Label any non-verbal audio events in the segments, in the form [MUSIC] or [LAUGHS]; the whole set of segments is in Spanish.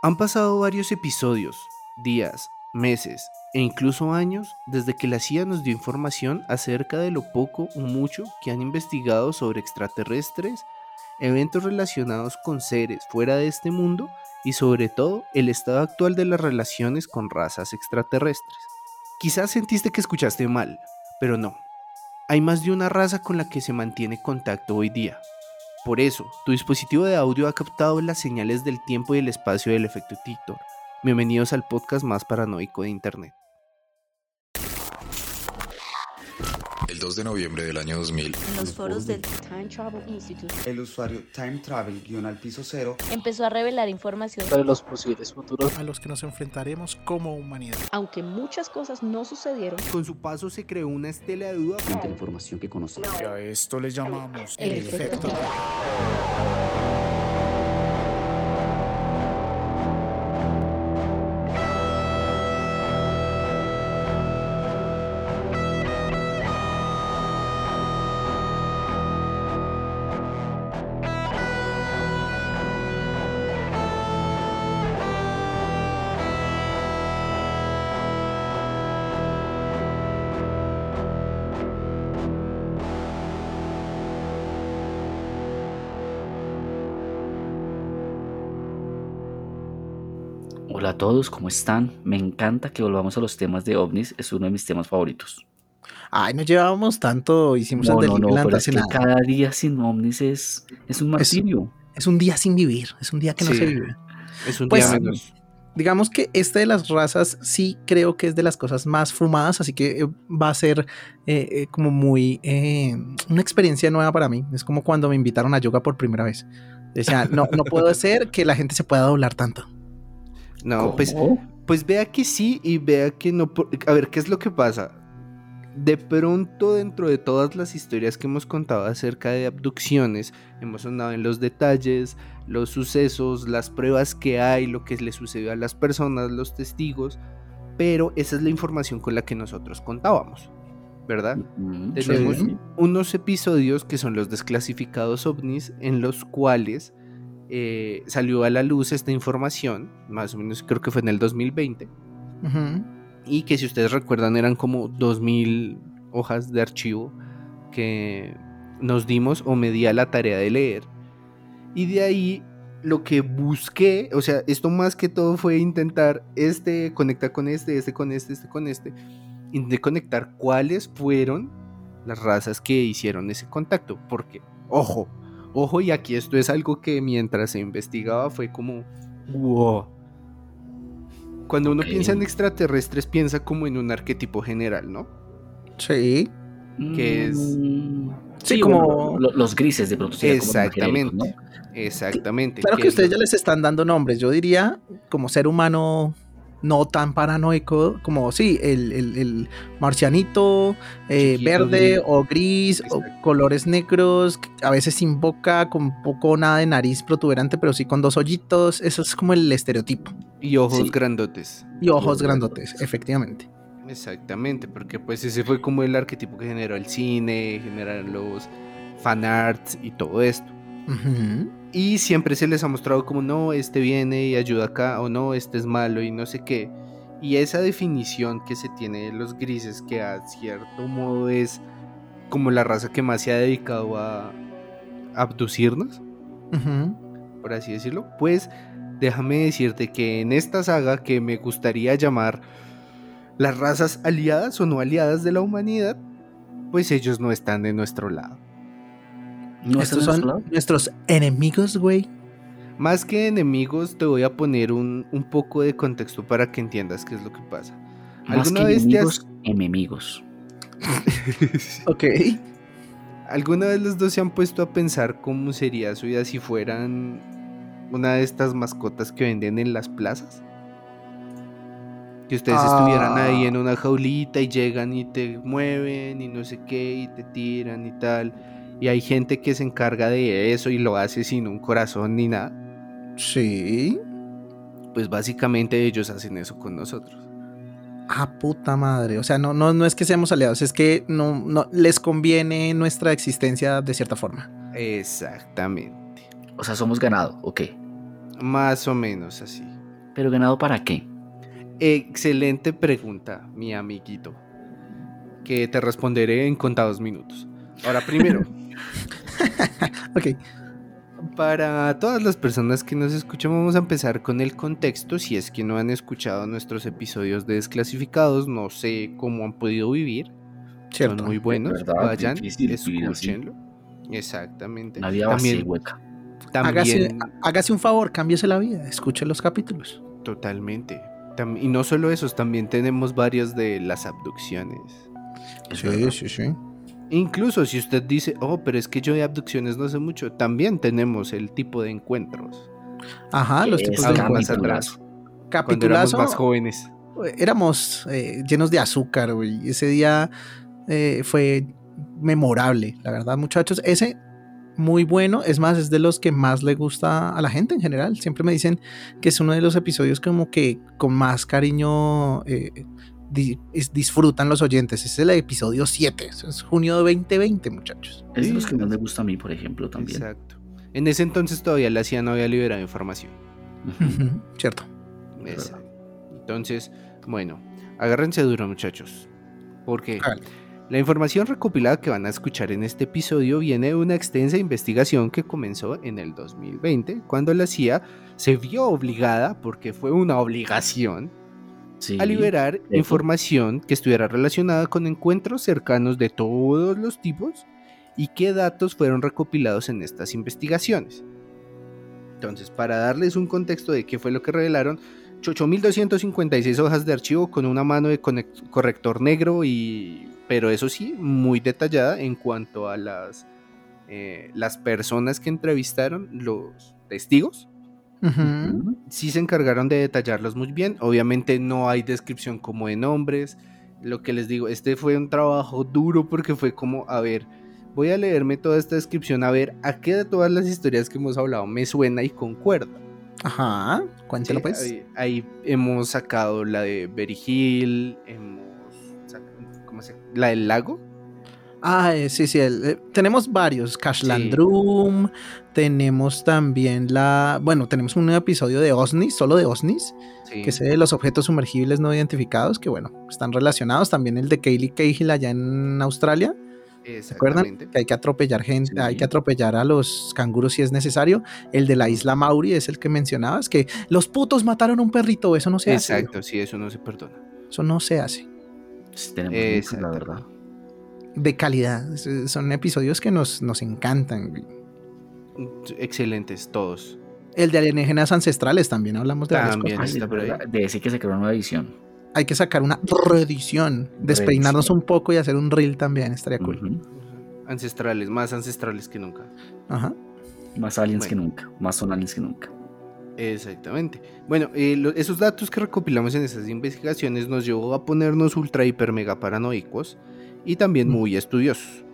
Han pasado varios episodios, días, meses e incluso años desde que la CIA nos dio información acerca de lo poco o mucho que han investigado sobre extraterrestres, eventos relacionados con seres fuera de este mundo y sobre todo el estado actual de las relaciones con razas extraterrestres. Quizás sentiste que escuchaste mal, pero no. Hay más de una raza con la que se mantiene contacto hoy día. Por eso, tu dispositivo de audio ha captado las señales del tiempo y el espacio del efecto Titor. Bienvenidos al podcast más paranoico de Internet. El 2 de noviembre del año 2000, En los foros del Time Travel Institute El usuario Time Travel guion al piso cero empezó a revelar información, sobre los posibles futuros a los que nos enfrentaremos como humanidad. aunque muchas cosas no sucedieron. Con su paso se creó una estela de duda. frente a la información que conocemos. Y a esto le llamamos El el efecto. Hola a todos, ¿cómo están? Me encanta que volvamos a los temas de ovnis, es uno de mis temas favoritos. Ay, no llevábamos tanto, hicimos No, no, no, pero es que cada día sin ovnis es, es un martirio. Es un día sin vivir, es un día que no Sí. se vive. Es un Pues, día menos. Digamos que este de las razas sí creo que es de las cosas más fumadas, así que eh, va a ser eh, eh, como muy eh, una experiencia nueva para mí. Es como cuando me invitaron a yoga por primera vez. Decía, no, no puedo [LAUGHS] ser que la gente se pueda doblar tanto. No, pues, ¿Cómo? pues vea que sí y vea que no. A ver, ¿qué es lo que pasa? De pronto, dentro de todas las historias que hemos contado acerca de abducciones, hemos sonado en los detalles, los sucesos, las pruebas que hay, lo que le sucedió a las personas, los testigos, pero esa es la información con la que nosotros contábamos, ¿verdad? Mm, Tenemos Sí. unos episodios que son los desclasificados ovnis en los cuales eh, salió a la luz esta información, más o menos creo que fue en el 2020, Ujú. y que si ustedes recuerdan eran como 2000 hojas de archivo que nos dimos o me di a la tarea de leer. Y de ahí lo que busqué, o sea, esto más que todo fue intentar este conectar con este, este con este, este con este, intenté conectar cuáles fueron las razas que hicieron ese contacto, porque, ojo, ojo, y aquí esto es algo que mientras se investigaba fue como, wow. Cuando uno piensa en extraterrestres, piensa como en un arquetipo general, ¿no? Sí. que es- Mm, Sí, sí, como- como lo- los grises de pronto. como Exactamente. Exactamente. Claro que es ustedes lo- ya les están dando nombres. Yo diría, como ser humano no tan paranoico, como sí, el, el- el marcianito, eh, Chiquito, verde o gris, o colores negros, a veces sin boca, con poco nada de nariz protuberante, pero sí con dos hoyitos. Eso es como el estereotipo. Y ojos Sí. grandotes. Y ojos Ojos grandotes, grandotes. efectivamente. Exactamente, porque pues ese fue como el arquetipo que generó el cine, generaron los fanarts y todo esto. Y siempre se les ha mostrado como no, este viene y ayuda acá, o no, este es malo y no sé qué. Y esa definición que se tiene de los grises, que a cierto modo es como la raza que más se ha dedicado a abducirnos, por así decirlo, pues déjame decirte que en esta saga que me gustaría llamar las razas aliadas o no aliadas de la humanidad, pues ellos no están de nuestro lado. ¿No Estos son lado? nuestros enemigos, güey. Más que enemigos, te voy a poner un, un poco de contexto para que entiendas qué es lo que pasa. Más que ¿Alguna vez te has- enemigos, enemigos. [LAUGHS] Ok. ¿Alguna vez los dos se han puesto a pensar cómo sería su vida si fueran una de estas mascotas que venden en las plazas? Que ustedes estuvieran ahí en una jaulita y llegan y te mueven y no sé qué y te tiran y tal. Y hay gente que se encarga de eso y lo hace sin un corazón ni nada. Sí. Pues básicamente ellos hacen eso con nosotros. Ah, puta madre. O sea, no, no, no es que seamos aliados, es que no, no les conviene nuestra existencia de cierta forma. Exactamente. O sea, somos ganado, ok. Más o menos así. ¿Pero ganado para qué? Excelente pregunta, mi amiguito. Que te responderé en contados minutos. Ahora, primero, [LAUGHS] Ok. para todas las personas que nos escuchan, vamos a empezar con el contexto. Si es que no han escuchado nuestros episodios de desclasificados, no sé cómo han podido vivir. Cierto. Son muy buenos. verdad, Vayan, escúchenlo. Exactamente. La vida También, hueca. Hágase, también hágase un favor, cámbiese la vida, escuche los capítulos. totalmente. Tam- y no solo esos, también tenemos varios de las abducciones. Es verdad. sí, sí. Incluso si usted dice, oh, pero es que yo de abducciones no sé mucho, también tenemos el tipo de encuentros. Ajá, los tipos de encuentros. capitulazo. Cuando éramos Capitulazo. más jóvenes. éramos eh, llenos de azúcar, güey. Ese día eh, fue memorable, la verdad, muchachos. Ese muy bueno, es más, es de los que más le gusta a la gente en general. Siempre me dicen que es uno de los episodios como que con más cariño eh, di- es- disfrutan los oyentes. Ese es el episodio 7, eso es junio de 2020, muchachos. Es de los que más me gusta a mí, por ejemplo, también. Exacto. En ese entonces todavía la CIA no había liberado información. Cierto. Ese. Entonces, bueno, agárrense duro, muchachos. Porque la información recopilada que van a escuchar en este episodio viene de una extensa investigación que comenzó en el 2020, cuando la CIA se vio obligada, porque fue una obligación, Sí. a liberar eso. información que estuviera relacionada con encuentros cercanos de todos los tipos y qué datos fueron recopilados en estas investigaciones. Entonces, para darles un contexto de qué fue lo que revelaron, 8.256 hojas de archivo con una mano de corrector negro y, pero eso sí, muy detallada en cuanto a las, eh, las personas que entrevistaron, los testigos, Ujú. sí se encargaron de detallarlos muy bien. Obviamente no hay descripción como de nombres. Lo que les digo, este fue un trabajo duro porque fue como, a ver, voy a leerme toda esta descripción, a ver a qué de todas las historias que hemos hablado me suena y concuerda. Ajá, cuéntelo Sí, pues. ahí, ahí hemos sacado la de Berry Hill, hemos sac- ¿cómo se- La del lago. Ah, eh, sí, sí. el- eh, tenemos varios. Cashland Sí. Room. Tenemos también la. Bueno, tenemos un episodio de OSNIs, solo de OSNIs, Sí. que es de los objetos sumergibles no identificados, que bueno, están relacionados. También el de Kaylee Cahill allá en Australia. ¿Se acuerdan? Exactamente. Que hay que atropellar gente, Sí. hay que atropellar a los canguros si es necesario. El de la isla Mauri es el que mencionabas, que los putos mataron a un perrito. Eso no se hace. Exacto, sí, eso no se perdona. Eso no se hace. Sí, tenemos la verdad. De calidad. Es- Son episodios que nos, nos encantan. güey. Excelentes todos. El de alienígenas ancestrales también hablamos de varias También. cosas. Está De ese que se creó una nueva edición. Hay que sacar una reedición, despeinarnos Reedición. un poco y hacer un reel también, estaría cool. Ancestrales, más ancestrales que nunca. Ajá. Más aliens Bueno. que nunca. Más son aliens que nunca. Exactamente. Bueno, eh, lo- esos datos que recopilamos en esas investigaciones nos llevó a ponernos ultra, hiper, mega paranoicos y también Mm. muy estudiosos.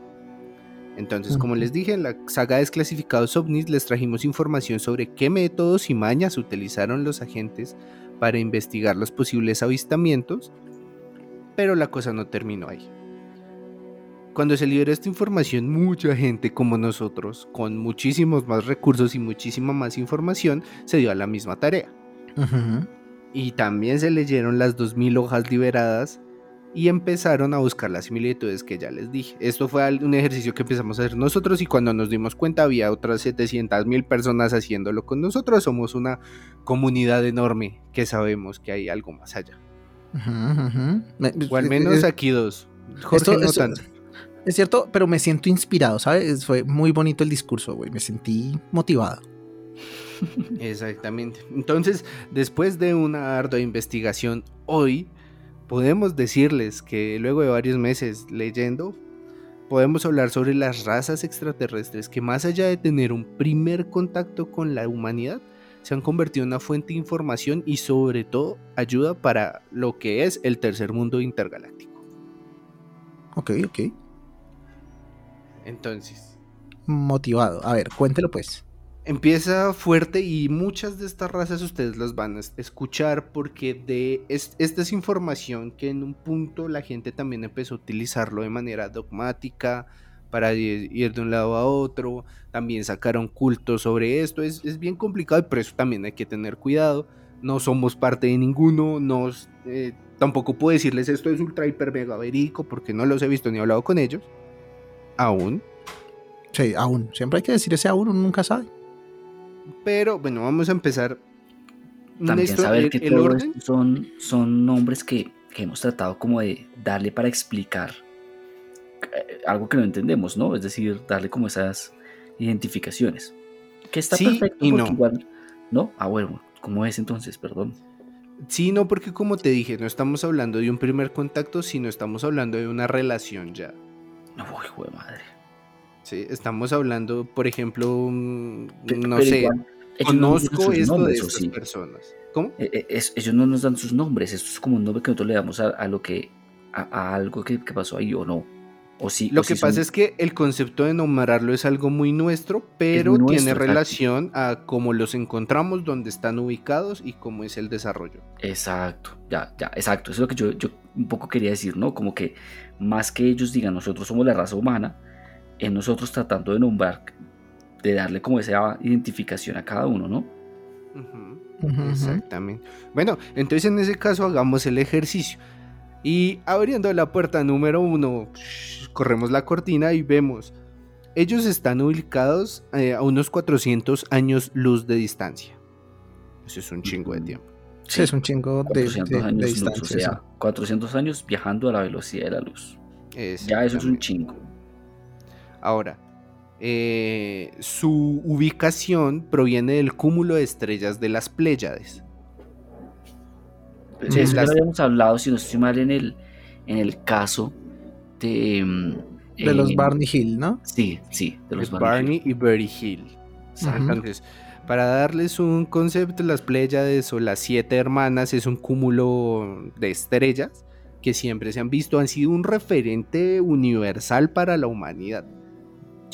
Entonces, como les dije, en la saga de Desclasificados OVNIs les trajimos información sobre qué métodos y mañas utilizaron los agentes para investigar los posibles avistamientos, pero la cosa no terminó ahí. Cuando se liberó esta información, mucha gente como nosotros, con muchísimos más recursos y muchísima más información, se dio a la misma tarea. Y también se leyeron las 2.000 hojas liberadas y empezaron a buscar las similitudes que ya les dije. Esto fue un ejercicio que empezamos a hacer nosotros y cuando nos dimos cuenta había otras 700.000 personas haciéndolo con nosotros. Somos una comunidad enorme que sabemos que hay algo más allá. Me- O al es- menos es- aquí dos. Jorge esto- no esto- tanto. Es cierto, pero me siento inspirado, ¿sabes? Fue muy bonito el discurso, güey. Me sentí motivado. [LAUGHS] Exactamente. Entonces, después de una ardua investigación, hoy podemos decirles que luego de varios meses leyendo, podemos hablar sobre las razas extraterrestres que más allá de tener un primer contacto con la humanidad, se han convertido en una fuente de información y sobre todo ayuda para lo que es el tercer mundo intergaláctico. Ok, ok. Entonces, Motivado. A ver, cuéntelo pues. Empieza fuerte y muchas de estas razas ustedes las van a es- escuchar porque de es- esta es información que en un punto la gente también empezó a utilizarlo de manera dogmática para ir de un lado a otro, también sacaron cultos sobre esto, es, es bien complicado y por eso también hay que tener cuidado, no somos parte de ninguno, nos, eh, tampoco puedo decirles esto es ultra hiper mega verídico porque no los he visto ni hablado con ellos. Aún. Sí, aún. Siempre hay que decir ese aún, uno nunca sabe. Pero bueno, vamos a empezar. También Néstor, saber el- que el orden- esto son, son nombres que, que hemos tratado como de darle para explicar eh, algo que no entendemos, ¿no? Es decir, darle como esas identificaciones. Que está Sí perfecto y no. igual, ¿no? Ah, bueno, ¿cómo es entonces? Perdón. Sí, no, porque como te dije, no estamos hablando de un primer contacto, sino estamos hablando de una relación ya. Uy, hijo de madre. Sí, estamos hablando, por ejemplo, mm, no pero sé, igual, no conozco sus esto de nombres, ¿o estas sí? personas. ¿Cómo? Eh, eh, es- ellos no nos dan sus nombres, esto es como un nombre que nosotros le damos a, a lo que, a, a algo que, que pasó ahí o no. O sí, Lo o que sí pasa son- es que el concepto de nombrarlo es algo muy nuestro, pero muy tiene exacto. relación a cómo los encontramos, dónde están ubicados y cómo es el desarrollo. Exacto, ya, ya, exacto. Eso es lo que yo, yo un poco quería decir, ¿no? Como que más que ellos digan nosotros somos la raza humana, en nosotros tratando de nombrar, de darle como esa identificación a cada uno, ¿no? Exactamente. Bueno, entonces en ese caso hagamos el ejercicio. Y abriendo la puerta número uno, corremos la cortina y vemos. Ellos están ubicados eh, a unos 400 años luz de distancia. Eso es un chingo de tiempo. Sí, es un chingo de, 400 de- de años distancia. o sea, 400 años viajando a la velocidad de la luz. Ya eso es un chingo. Ahora, eh, su ubicación proviene del cúmulo de estrellas de las Pléyades. Sí, eso ya Las- lo habíamos hablado, si no estoy mal, en el, en el caso de... mm. De los eh, Barney Hill, ¿no? Sí, sí, de los de Barney. Barney y Berry Hill. Entonces, para darles un concepto, las Pléyades o las siete hermanas es un cúmulo de estrellas que siempre se han visto, han sido un referente universal para la humanidad.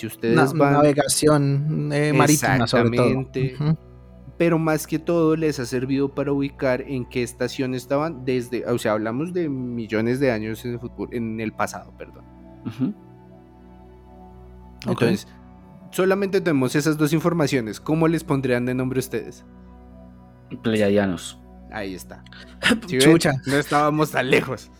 Si ustedes Na- van, navegación eh, marítima, sobre todo. Pero más que todo les ha servido para ubicar en qué estación estaban desde, o sea, hablamos de millones de años en el futuro, en el pasado, perdón. Entonces, solamente tenemos esas dos informaciones. ¿Cómo les pondrían de nombre ustedes? Pleiadianos. Ahí está. [LAUGHS] ¿Sí ven? Chucha. No estábamos tan lejos.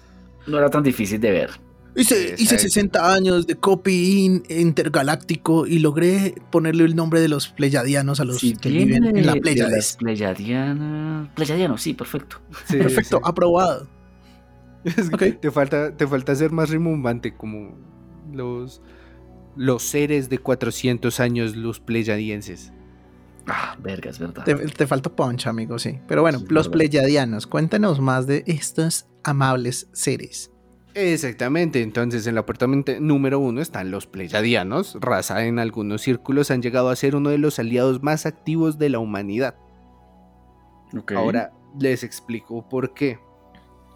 No era tan difícil de ver. Hice, hice Exacto. 60 años de copy-in intergaláctico y logré ponerle el nombre de los pleyadianos a los que viven en la las Pleiadianas. Pleiadianos, sí, perfecto. Sí, Perfecto, sí. aprobado. [LAUGHS] Es que Ok. te, falta, te falta ser más rimbombante como los, los seres de 400 años, los pleyadienses. Ah, verga, es verdad. Te, te falta punch, amigo, sí. Pero bueno, Sí, los pleyadianos, cuéntanos más de estos amables seres. Exactamente, entonces en el apartamento número uno están los pleyadianos, raza en algunos círculos han llegado a ser uno de los aliados más activos de la humanidad. Ok. Ahora les explico por qué.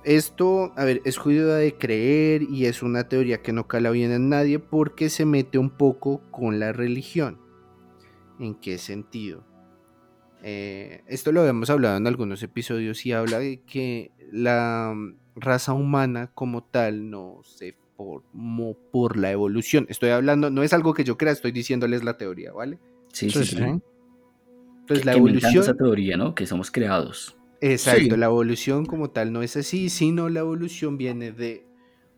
Esto, a ver, es jodido de creer y es una teoría que no cala bien en nadie porque se mete un poco con la religión. ¿En qué sentido? Eh, esto lo habíamos hablado en algunos episodios y habla de que la raza humana como tal no se formó por la evolución. Estoy hablando, no es algo que yo crea, estoy diciéndoles la teoría, ¿vale? Sí, sí, sí. Entonces Que- la que me evolución... esa teoría, ¿no? Que somos creados. Exacto, Sí. la evolución como tal no es así, sino la evolución viene de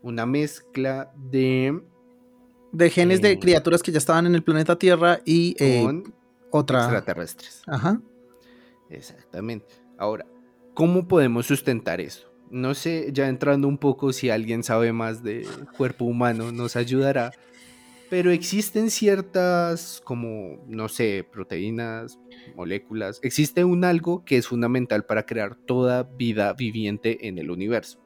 una mezcla de De genes de Eh, criaturas que ya estaban en el planeta Tierra y eh, con otra. extraterrestres. Ajá. Exactamente. Ahora, ¿cómo podemos sustentar eso? No sé, ya entrando un poco, si alguien sabe más de cuerpo humano, nos ayudará. Pero existen ciertas, como, no sé, proteínas, moléculas. Existe un algo que es fundamental para crear toda vida viviente en el universo.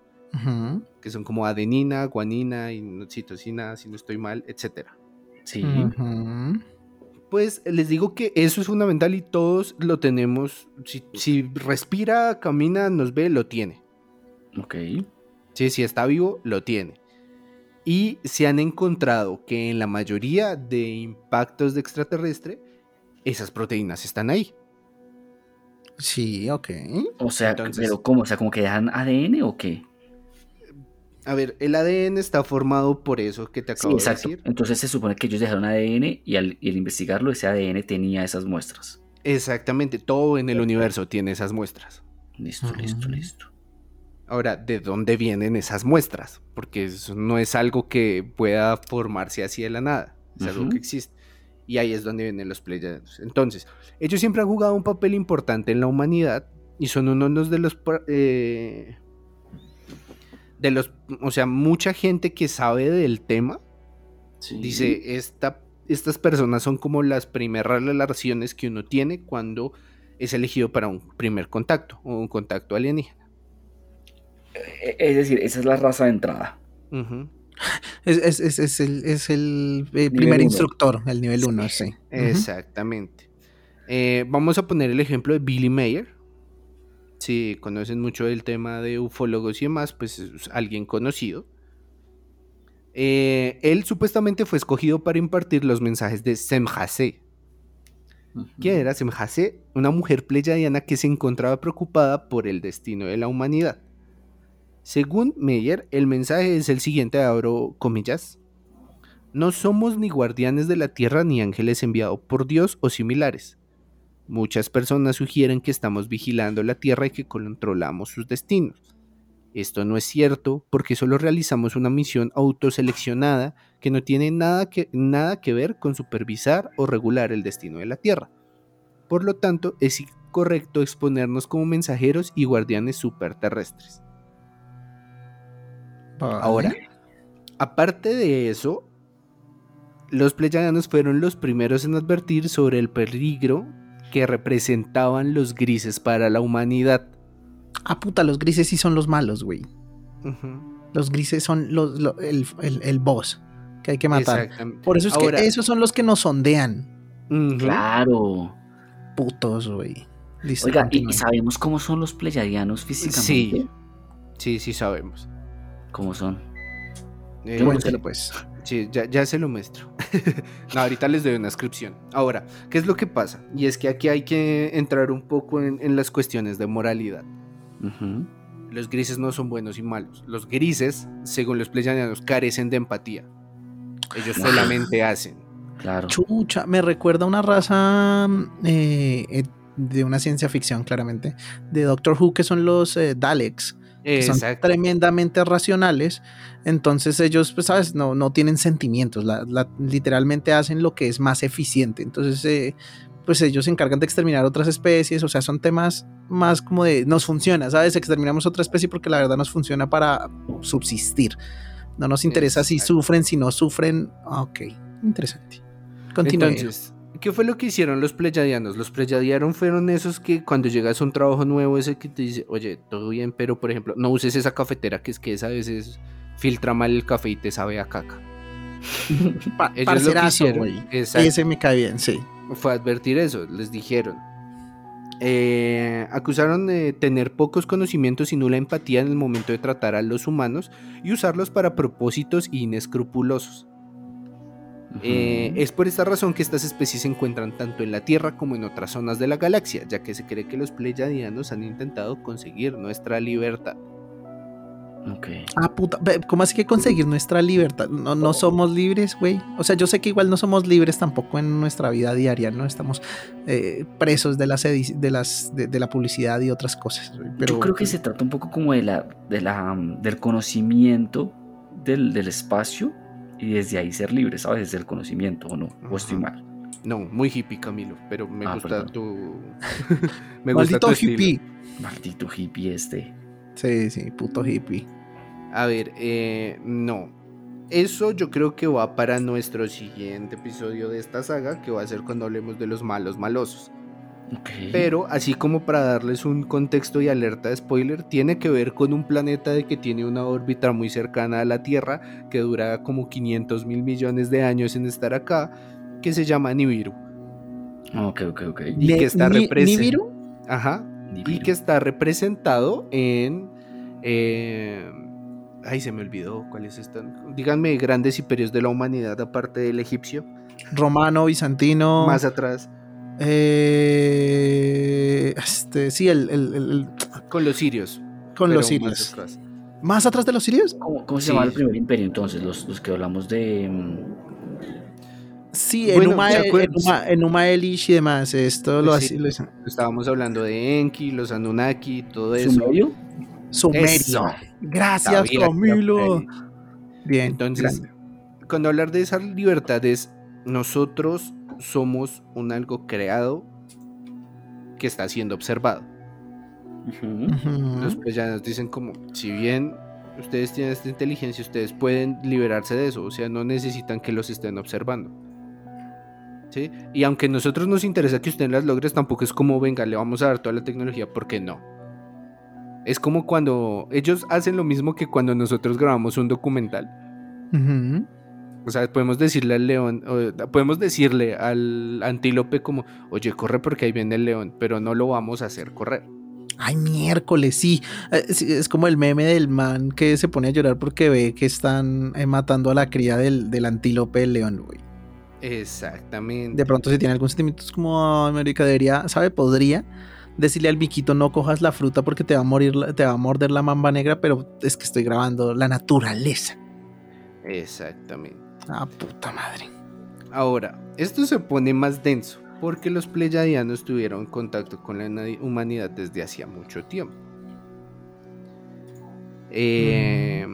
Que son como adenina, guanina, inositocina, si no estoy mal, etcétera. Sí. Pues les digo que eso es fundamental y todos lo tenemos. Si, si respira, camina, nos ve, lo tiene. Ok. Sí, si está vivo, lo tiene. Y se han encontrado que en la mayoría de impactos de extraterrestre, esas proteínas están ahí. Sí, ok. O sea, Entonces- pero ¿cómo? O sea, ¿como que dejan ADN o qué? A ver, el ADN está formado por eso que te Sí, acabo de exacto. decir. Entonces se supone que ellos dejaron ADN y al, y al investigarlo ese ADN tenía esas muestras. Exactamente, todo en el universo tiene esas muestras. Listo, listo, listo. Ahora, ¿de dónde vienen esas muestras? Porque eso no es algo que pueda formarse así de la nada, es algo que existe. Y ahí es donde vienen los Pleiadianos. Entonces, ellos siempre han jugado un papel importante en la humanidad y son unos de los... eh, de los... O sea, mucha gente que sabe del tema Sí. dice, esta, estas personas son como las primeras relaciones que uno tiene cuando es elegido para un primer contacto o un contacto alienígena. E- Es decir, esa es la raza de entrada. Es, es- es- es el, es el, eh, primer uno. instructor, el nivel 1, sí. Exactamente. Eh, vamos a poner el ejemplo de Billy Mayer. Si conocen mucho del tema de ufólogos y demás, pues es alguien conocido. Eh, él supuestamente fue escogido para impartir los mensajes de Semjase. Ujú. ¿Quién era Semjase? Una mujer pleyadiana que se encontraba preocupada por el destino de la humanidad. Según Meyer, el mensaje es el siguiente, comillas. No somos ni guardianes de la tierra ni ángeles enviados por Dios o similares. Muchas personas sugieren que estamos vigilando la tierra y que controlamos sus destinos. Esto no es cierto porque solo realizamos una misión autoseleccionada que no tiene nada que, nada que ver con supervisar o regular el destino de la tierra. Por lo tanto, es incorrecto exponernos como mensajeros y guardianes superterrestres. Vale. Ahora, aparte de eso, los pleyadianos fueron los primeros en advertir sobre el peligro que representaban los grises para la humanidad. Ah, puta, los grises sí son los malos, güey. Los grises son los, lo- el, el- el boss que hay que matar. Por eso es Ahora, que esos son los que nos sondean. Claro. Putos, güey. Oiga, ¿y, sabemos cómo son los pleyadianos físicamente? Sí, sí, sí sabemos. ¿Cómo son? Eh, Yo no Cuéntelo, sé. pues. Sí, ya, ya se lo muestro. [LAUGHS] no, ahorita les doy una descripción. Ahora, ¿qué es lo que pasa? Y es que aquí hay que entrar un poco en, en las cuestiones de moralidad. Los grises no son buenos y malos. Los grises, según los pleyadianos, carecen de empatía. Ellos Wow. solamente hacen. Claro. Chucha, me recuerda a una raza eh, eh, de una ciencia ficción, claramente, de Doctor Who, que son los eh, Daleks, son tremendamente racionales. Entonces ellos, pues, sabes, no, no tienen sentimientos, la- la- literalmente hacen lo que es más eficiente. Entonces, eh, pues ellos se encargan de exterminar otras especies, o sea, son temas más como de, nos funciona, ¿sabes? Exterminamos otra especie porque la verdad nos funciona para subsistir. No nos interesa si sufren, si no sufren. Ah, Ok, interesante. Continúe. ¿Qué fue lo que hicieron los pleyadianos? Los pleyadianos fueron esos que cuando llegas a un trabajo nuevo, ese que te dice, oye, todo bien, pero por ejemplo, no uses esa cafetera que es que esa a veces filtra mal el café y te sabe a caca. [LAUGHS] Pa- Ellos lo que hicieron. Ese me cae bien, sí. fue advertir eso, les dijeron. Eh, acusaron de tener pocos conocimientos y nula empatía en el momento de tratar a los humanos y usarlos para propósitos inescrupulosos. Eh, es por esta razón que estas especies se encuentran tanto en la Tierra como en otras zonas de la galaxia, ya que se cree que los pleyadianos han intentado conseguir nuestra libertad. Ok. Ah, puta. ¿Cómo así que conseguir nuestra libertad? No, no somos libres, güey. O sea, yo sé que igual no somos libres tampoco en nuestra vida diaria, ¿no? Estamos eh, presos de las, de, las de, de la publicidad y otras cosas. Pero Yo creo que se trata un poco como de la, de la, del conocimiento del, del espacio y desde ahí ser libre, ¿sabes? Desde el conocimiento, ¿o no? ¿O estoy mal? No, muy hippie, Camilo, pero me Ah, gusta perdón. tu. [LAUGHS] me gusta Maldito tu estilo. hippie. Maldito hippie este. Sí, sí, puto hippie. A ver, eh, no. Eso yo creo que va para nuestro siguiente episodio de esta saga, que va a ser cuando hablemos de los malos malosos. Pero así como para darles un contexto y alerta de spoiler, tiene que ver con un planeta de que tiene una órbita muy cercana a la Tierra, que dura como 500 mil millones de años en estar acá, que se llama Nibiru. Ok, ok, ok. Y que está Ni- Nibiru. Ajá. Y que está representado en... eh, ay, se me olvidó cuáles están. Díganme grandes imperios de la humanidad aparte del egipcio. Romano, bizantino. Más atrás, eh, este, sí, el, el- el- el- con los sirios. con los más sirios. atrás. ¿Más atrás de los sirios? ¿Cómo, cómo se Sí. llama el primer imperio entonces? Los, los que hablamos de. mm, Sí, Bueno, Enuma. Enuma, Enuma Elish y demás. Esto lo Sí. hace. lo hace- Estábamos hablando de Enki, los Anunnaki, todo eso. ¿Sumerio? Sumerio. Eso. Gracias, iba Camilo. Bien. Entonces, grande. cuando hablar de esas libertades, nosotros somos un algo creado que está siendo observado. Ujú. Después ya nos dicen como, si bien ustedes tienen esta inteligencia, ustedes pueden liberarse de eso, o sea, no necesitan que los estén observando. ¿Sí? Y aunque a nosotros nos interesa que usted las logres, tampoco es como, venga, le vamos a dar toda la tecnología, porque no. Es como cuando ellos hacen lo mismo que cuando nosotros grabamos un documental. Ujú. O sea, podemos decirle al león, o podemos decirle al antílope como, oye, corre porque ahí viene el león, pero no lo vamos a hacer correr. Ay, miércoles, sí. Eh, Es como el meme del man que se pone a llorar porque ve que están eh, matando a la cría del, del antílope del león, güey. Exactamente. De pronto, si tiene algún sentimiento, es como, ay, marica, debería, ¿sabe? Podría decirle al biquito, no cojas la fruta porque te va a morir, te va a morder la mamba negra, pero es que estoy grabando la naturaleza. Exactamente. Ah, puta madre. Ahora, esto se pone más denso porque los pleyadianos tuvieron contacto con la humanidad desde hacía mucho tiempo. Eh,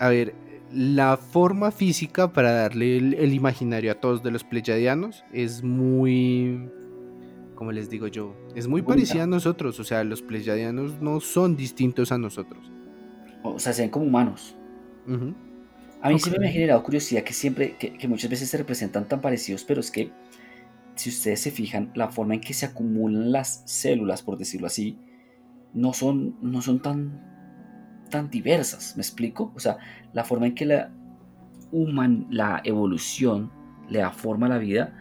A ver, la forma física para darle el, el imaginario a todos de los pleyadianos es muy, como les digo yo, es muy Bonita. parecida a nosotros. O sea, los pleyadianos no son distintos a nosotros. O sea, se ven como humanos. Ujú. A mí siempre me ha generado curiosidad que siempre, que, que muchas veces se representan tan parecidos, pero es que si ustedes se fijan, la forma en que se acumulan las células, por decirlo así, no son, no son tan, tan diversas, ¿me explico? O sea, la forma en que la, human, la evolución le da forma a la vida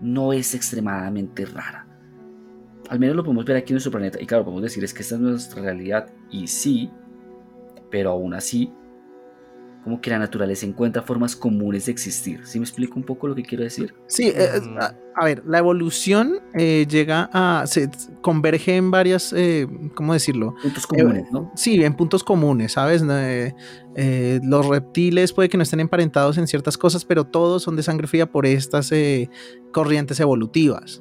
no es extremadamente rara. Al menos lo podemos ver aquí en nuestro planeta. Y claro, podemos decir es que esta es nuestra realidad. Y sí, pero aún así, como que la naturaleza encuentra formas comunes de existir. ¿Sí me explico un poco lo que quiero decir? Sí, eh, Ujú. a, a ver, la evolución eh, llega a. se converge en varias. eh, ¿Cómo decirlo? Puntos comunes, ¿no? Sí, en puntos comunes, ¿sabes? Eh, eh, los reptiles puede que no estén emparentados en ciertas cosas, pero todos son de sangre fría por estas eh, corrientes evolutivas,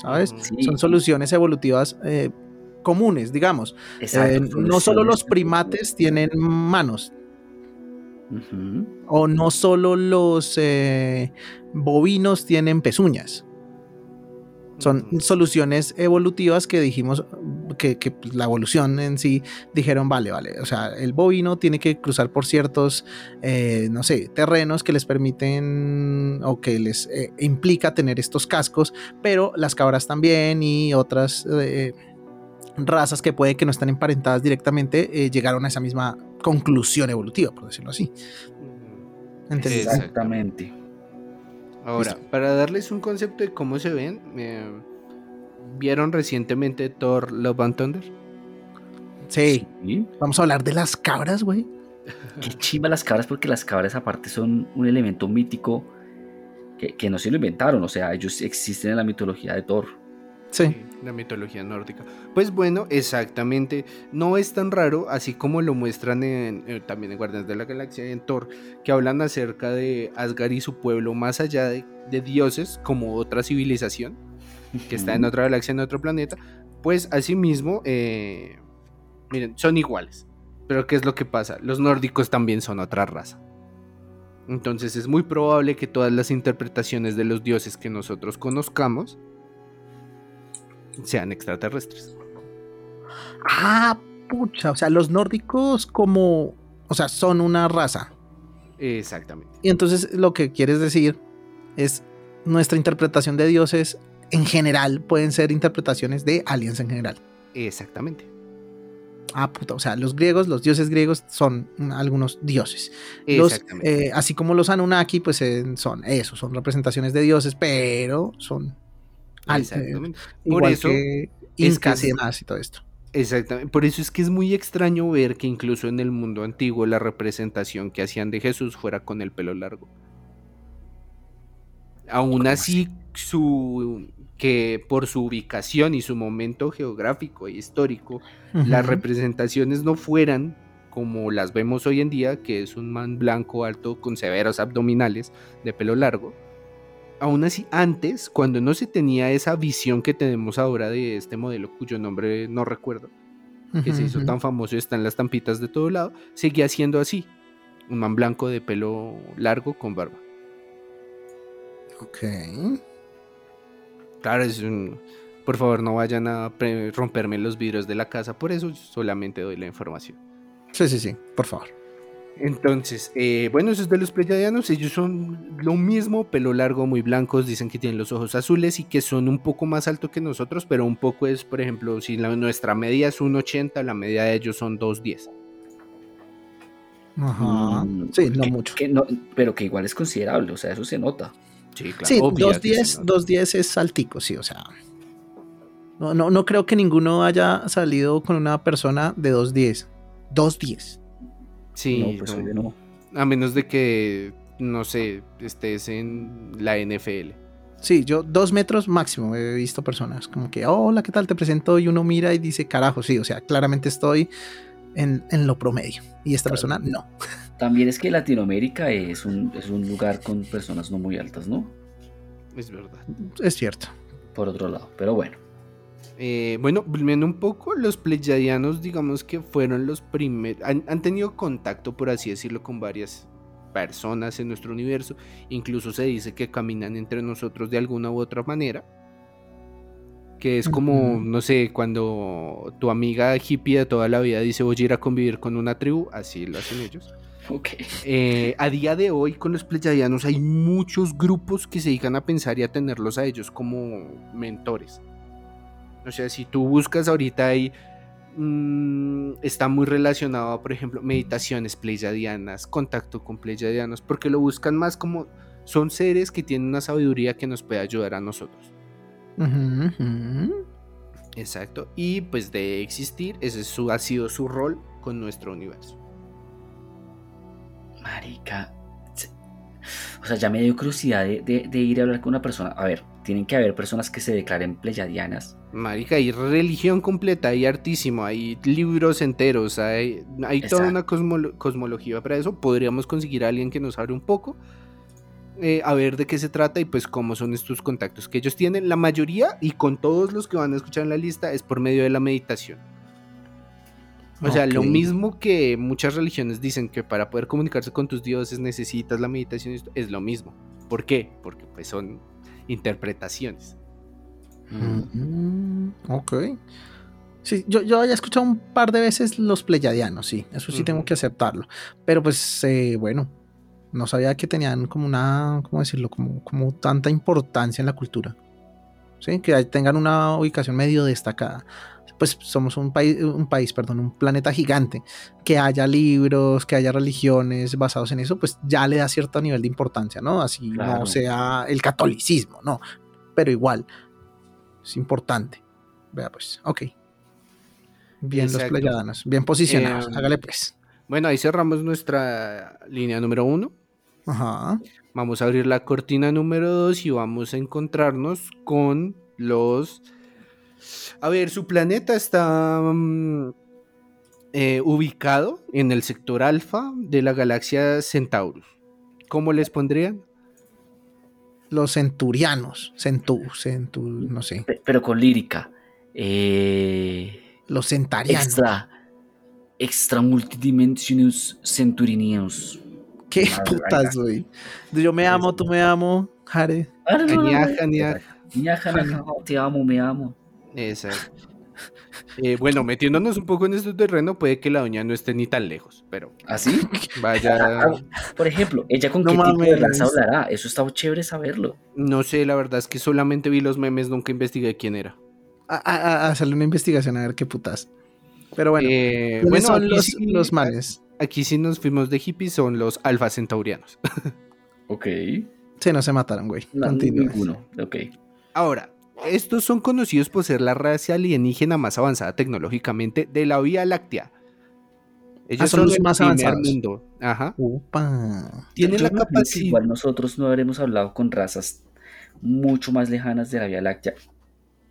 ¿sabes? Sí. Son soluciones evolutivas eh, comunes, digamos. Exacto, Eh, no solo los primates tienen manos, O no solo los eh, bovinos tienen pezuñas. Son soluciones evolutivas que dijimos que, que, pues, la evolución en sí dijeron, vale, vale, o sea, el bovino tiene que cruzar por ciertos, eh, no sé, terrenos que les permiten o que les eh, implica tener estos cascos, pero las cabras también y otras razas que puede que no están emparentadas directamente llegaron a esa misma conclusión evolutiva, por decirlo así. Exacto. Exactamente. Ahora, para darles un concepto de cómo se ven, eh, ¿vieron recientemente Thor Love and Thunder? Sí, Sí. vamos a hablar de las cabras, güey. [LAUGHS] Qué chimba las cabras, porque las cabras aparte son un elemento mítico que, que no se lo inventaron. O sea, ellos existen en la mitología de Thor. Sí. La mitología nórdica. Pues bueno, exactamente. No es tan raro, así como lo muestran en, eh, también en Guardianes de la Galaxia y en Thor, que hablan acerca de Asgard y su pueblo, más allá de, de dioses, como otra civilización que está en otra galaxia, en otro planeta. Pues asimismo, eh, miren, son iguales. Pero ¿qué es lo que pasa? Los nórdicos también son otra raza. Entonces es muy probable que todas las interpretaciones de los dioses que nosotros conozcamos sean extraterrestres. Ah, pucha, o sea, los nórdicos como, o sea, son una raza. Exactamente. Y entonces lo que quieres decir es nuestra interpretación de dioses en general pueden ser interpretaciones de aliens en general. Exactamente. Ah, puta, o sea, los griegos, los dioses griegos son algunos dioses. Los, Exactamente. eh, así como los Anunnaki, pues eh, son eso, son representaciones de dioses, pero son Exactamente. Por eso que es que incas y y todo esto. Exactamente. Por eso es que es muy extraño ver que incluso en el mundo antiguo la representación que hacían de Jesús fuera con el pelo largo. Aún así, su que por su ubicación y su momento geográfico e histórico, las representaciones no fueran como las vemos hoy en día, que es un man blanco alto con severos abdominales de pelo largo, aún así, antes, cuando no se tenía esa visión que tenemos ahora de este modelo, cuyo nombre no recuerdo, que se hizo tan famoso y están las tampitas de todo lado, seguía siendo así. Un man blanco de pelo largo con barba. Ok. Claro, es un... Por favor, no vayan a romperme los vidrios de la casa, por eso solamente doy la información. Sí, sí, sí, por favor. Entonces, eh, bueno, esos de los pleyadianos, ellos son lo mismo, pelo largo, muy blancos, dicen que tienen los ojos azules y que son un poco más altos que nosotros, pero un poco es, por ejemplo, si la- nuestra media es 1,80, la media de ellos son 2,10. Ajá. Mm, Sí, no que- mucho. que no- pero que igual es considerable, o sea, eso se nota. Sí, claro. Sí, obvio, 2.10 sí, ¿no? 2.10 es altico, sí, o sea. No, no, no creo que ninguno haya salido con una persona de 2.10. 2.10. Sí, no, pues no. obvio no. a menos de que, no sé, estés en la NFL. Sí, yo dos metros máximo he visto personas como que, hola, ¿qué tal? Te presento y uno mira y dice, carajo, sí, o sea, claramente estoy en, en lo promedio. Y esta persona no. También es que Latinoamérica es un, es un lugar con personas no muy altas, ¿no? Es verdad. Es cierto. Por otro lado, pero bueno. Eh, bueno, volviendo un poco, los pleyadianos, digamos que fueron los primeros, han, han tenido contacto, por así decirlo, con varias personas en nuestro universo. Incluso se dice que caminan entre nosotros de alguna u otra manera. Que es como, no sé, cuando tu amiga hippie de toda la vida dice voy a ir a convivir con una tribu, así lo hacen ellos. [LAUGHS] Ok. Eh, a día de hoy con los pleyadianos hay muchos grupos que se dedican a pensar y a tenerlos a ellos como mentores. O sea, si tú buscas ahorita ahí, mm, está muy relacionado a, por ejemplo, meditaciones pleyadianas, contacto con pleyadianos, porque lo buscan más como son seres que tienen una sabiduría que nos puede ayudar a nosotros. Exacto. Y pues de existir, ese es su, ha sido su rol con nuestro universo. Marica. O sea, ya me dio curiosidad de, de- de ir a hablar con una persona. A ver, tienen que haber personas que se declaren pleyadianas. Marica, hay religión completa, hay artísimo, hay libros enteros, hay, hay toda una cosmolo- cosmología para eso. Podríamos conseguir a alguien que nos hable un poco, eh, a ver de qué se trata y pues cómo son estos contactos que ellos tienen. La mayoría, y con todos los que van a escuchar en la lista, es por medio de la meditación. O sea, lo mismo que muchas religiones dicen que para poder comunicarse con tus dioses necesitas la meditación, es lo mismo. ¿Por qué? Porque pues son interpretaciones. Mm, ok. Sí, yo, yo había escuchado un par de veces los pleyadianos, sí, eso sí tengo que aceptarlo. Pero pues, eh, bueno, no sabía que tenían como una, ¿cómo decirlo? Como, como tanta importancia en la cultura. Sí, que tengan una ubicación medio destacada. Pues somos un país, un país, perdón, un planeta gigante. Que haya libros, que haya religiones basados en eso, pues ya le da cierto nivel de importancia, ¿no? Así Claro. no sea el catolicismo, no. Pero igual, es importante. Vea pues, ok. Bien Exacto. los pleyadanos, bien posicionados. Em, Hágale pues. Bueno, ahí cerramos nuestra línea número uno. Ajá. Vamos a abrir la cortina número 2 y vamos a encontrarnos con los... A ver, su planeta está mm, eh, ubicado en el sector alfa de la galaxia Centaurus. ¿Cómo les pondrían? Los centurianos. Centu, centu, no sé. Pe- Pero con lírica. Eh, Los centarianos. extra. Extra multidimensionus centurinius. Qué Ah, putas, güey. Yo me amo, tú me amo, Jare. Ñaja, Te amo, me amo. Exacto. Eh, bueno, metiéndonos un poco en este terreno, puede que la doña no esté ni tan lejos, pero ¿Así? vaya... [LAUGHS] Por ejemplo, ¿ella con No qué tipo de mames. raza hablará? Eso está chévere saberlo. No sé, la verdad es que solamente vi los memes, nunca investigué quién era. A, a- a hacerle una investigación a ver qué putas. Pero bueno, Eh, ¿quiénes son los, sí- los manes? Aquí sí nos fuimos de hippies, son los alfa centaurianos. [LAUGHS] Ok. Sí, no se mataron, güey. No, Continúen. ninguno. Ok. Ahora, estos son conocidos por ser la raza alienígena más avanzada tecnológicamente de la Vía Láctea. Ellos Ah, son los el más avanzados. mundo. Ajá. Upa. Tienen Yo la capacidad. Igual nosotros no habremos hablado con razas mucho más lejanas de la Vía Láctea.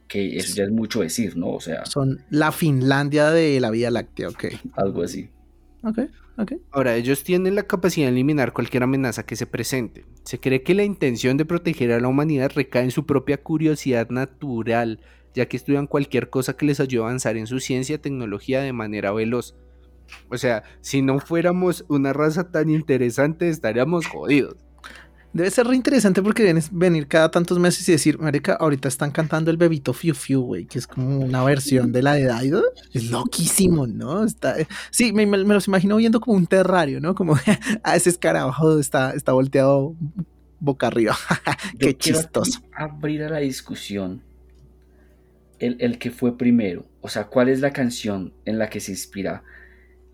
Que eso ya es mucho decir, ¿no? O sea, Son la Finlandia de la Vía Láctea, ok. algo así. Ahora, ellos tienen la capacidad de eliminar cualquier amenaza que se presente. Se cree que la intención de proteger a la humanidad recae en su propia curiosidad natural, ya que estudian cualquier cosa que les ayude a avanzar en su ciencia y tecnología de manera veloz. O sea, si no fuéramos una raza tan interesante, estaríamos jodidos. Debe ser re interesante porque vienes venir cada tantos meses y decir, marica, ahorita están cantando el bebito Fiu Fiu, güey, que es como una versión de la de Daido. Es loquísimo, ¿no? Está, sí, me, los imagino viendo como un terrario, ¿no? Como [LAUGHS] a ese escarabajo está, está volteado boca arriba. [LAUGHS] Qué Yo chistoso. abrir a la discusión el, el que fue primero. O sea, ¿cuál es la canción en la que se inspira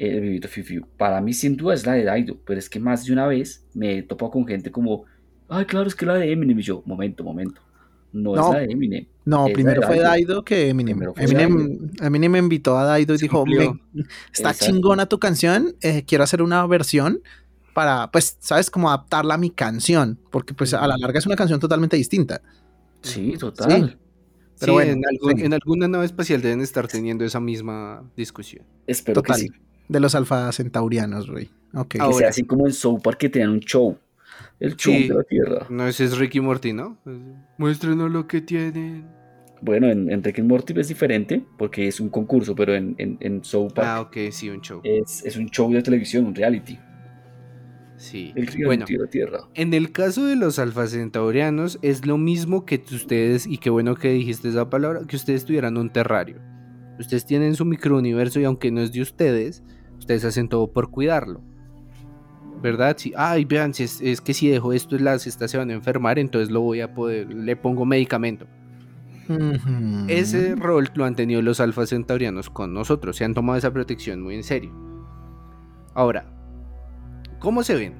el Bebito Fiu Fiu? Para mí, sin duda, es la de Daido. Pero es que más de una vez me he topado con gente como, ay, claro, es que la de Eminem. Y yo, momento, momento. No, No. es la de Eminem. No, primero fue Daido. Daido que Eminem. Primero fue Eminem, Eminem invitó a Daido y Se dijo. "Ven, está Exacto. chingona tu canción, eh, quiero hacer una versión para, pues, ¿sabes? Como adaptarla a mi canción, porque pues a la larga es una canción totalmente distinta. Sí, total. Pero Sí, bueno, en, algún- sí. en alguna nave espacial deben estar teniendo esa misma discusión. Espero Total. que sí. De los alfa centaurianos, güey. Ok. Que Ahora sea sí. así como en South Park que tenían un show. El show Sí. de la Tierra. No, ese es Ricky Morty, ¿no? Muéstrenos lo que tienen. Bueno, en, en Rick and Morty es diferente porque es un concurso, pero en, en, en South Park Ah, ok, sí, un show. es, es un show de televisión, un reality. Sí. El reality Bueno, de la Tierra. en el caso de los alfa centaurianos es lo mismo que ustedes, y qué bueno que dijiste esa palabra, que ustedes tuvieran un terrario. Ustedes tienen su microuniverso y aunque no es de ustedes, ustedes hacen todo por cuidarlo. ¿Verdad? Si, ay, vean, si es, es que si dejo esto, las cestas se van a enfermar, entonces lo voy a poder, le pongo medicamento. Ese rol lo han tenido los alfa centaurianos con nosotros, se han tomado esa protección muy en serio. Ahora, ¿cómo se ven?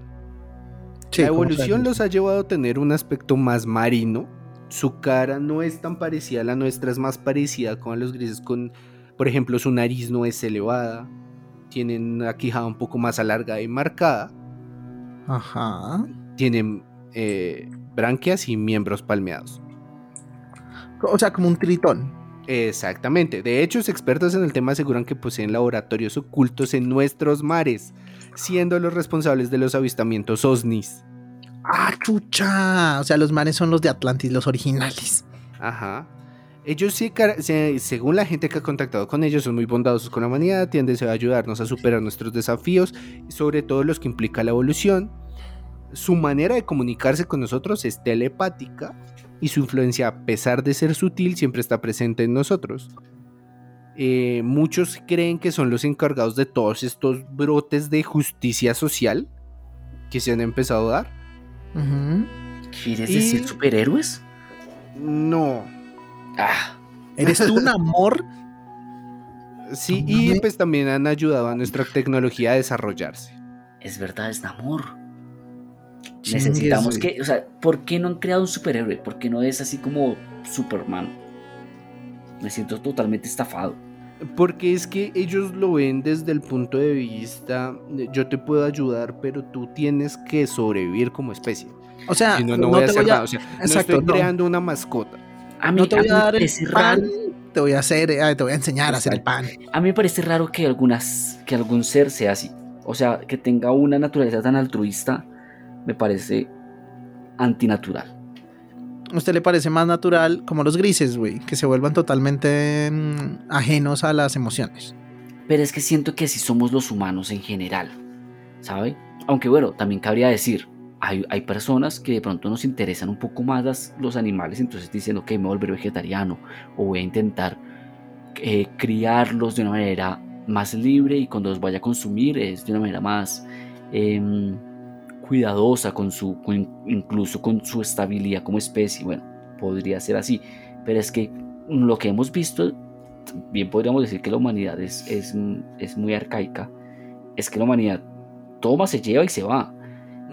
Sí, la ¿cómo evolución los ha llevado a tener un aspecto más marino. Su cara no es tan parecida a la nuestra, es más parecida con los grises. Con, por ejemplo, su nariz no es elevada. Tienen una quijada un poco más alargada y marcada. Ajá. Tienen eh, branquias y miembros palmeados. O sea, como un tritón. Exactamente. De hecho, los expertos en el tema aseguran que poseen laboratorios ocultos en nuestros mares, siendo los responsables de los avistamientos OSNIs. ¡Ah, chucha! O sea, los manes son los de Atlantis, los originales. Ajá. Ellos sí, según la gente que ha contactado con ellos, son muy bondadosos con la humanidad, tienden a ayudarnos a superar nuestros desafíos, sobre todo los que implica la evolución. Su manera de comunicarse con nosotros es telepática y su influencia, a pesar de ser sutil, siempre está presente en nosotros. Eh, muchos creen que son los encargados de todos estos brotes de justicia social que se han empezado a dar. ¿Quieres Y- decir superhéroes? No, Ah, ¿Eres tú un amor? Sí, y pues también han ayudado a nuestra tecnología a desarrollarse. es verdad, es. Chingues, Necesitamos que, o sea, ¿por qué no han creado un superhéroe? ¿Por qué no es así como Superman? Me siento totalmente estafado. Porque es que ellos lo ven desde el punto de vista, de, yo te puedo ayudar, pero tú tienes que sobrevivir como especie. O sea, Si no, no, voy a hacer voy a- nada. O sea, no estoy no. creando una mascota. A mí, no te a voy a me dar el parece pan, raro. te voy a hacer, eh, te voy a enseñar a hacer el pan. A mí me parece raro que algunas, que algún ser sea así. O sea, que tenga una naturaleza tan altruista, me parece antinatural. ¿A usted le parece más natural como los grises, güey? Que se vuelvan totalmente mm, ajenos a las emociones. Pero es que siento que así somos los humanos en general, ¿sabe? Aunque bueno, también cabría decir, hay, hay personas que de pronto nos interesan un poco más las- los animales, entonces dicen, ok, me voy a volver vegetariano o voy a intentar eh, criarlos de una manera más libre y cuando los vaya a consumir es de una manera más em, cuidadosa, con su, con- incluso con su estabilidad como especie. Bueno, podría ser así, pero es que lo que hemos visto bien podríamos decir que la humanidad es, es, es muy arcaica, es que la humanidad toma, se lleva y se va.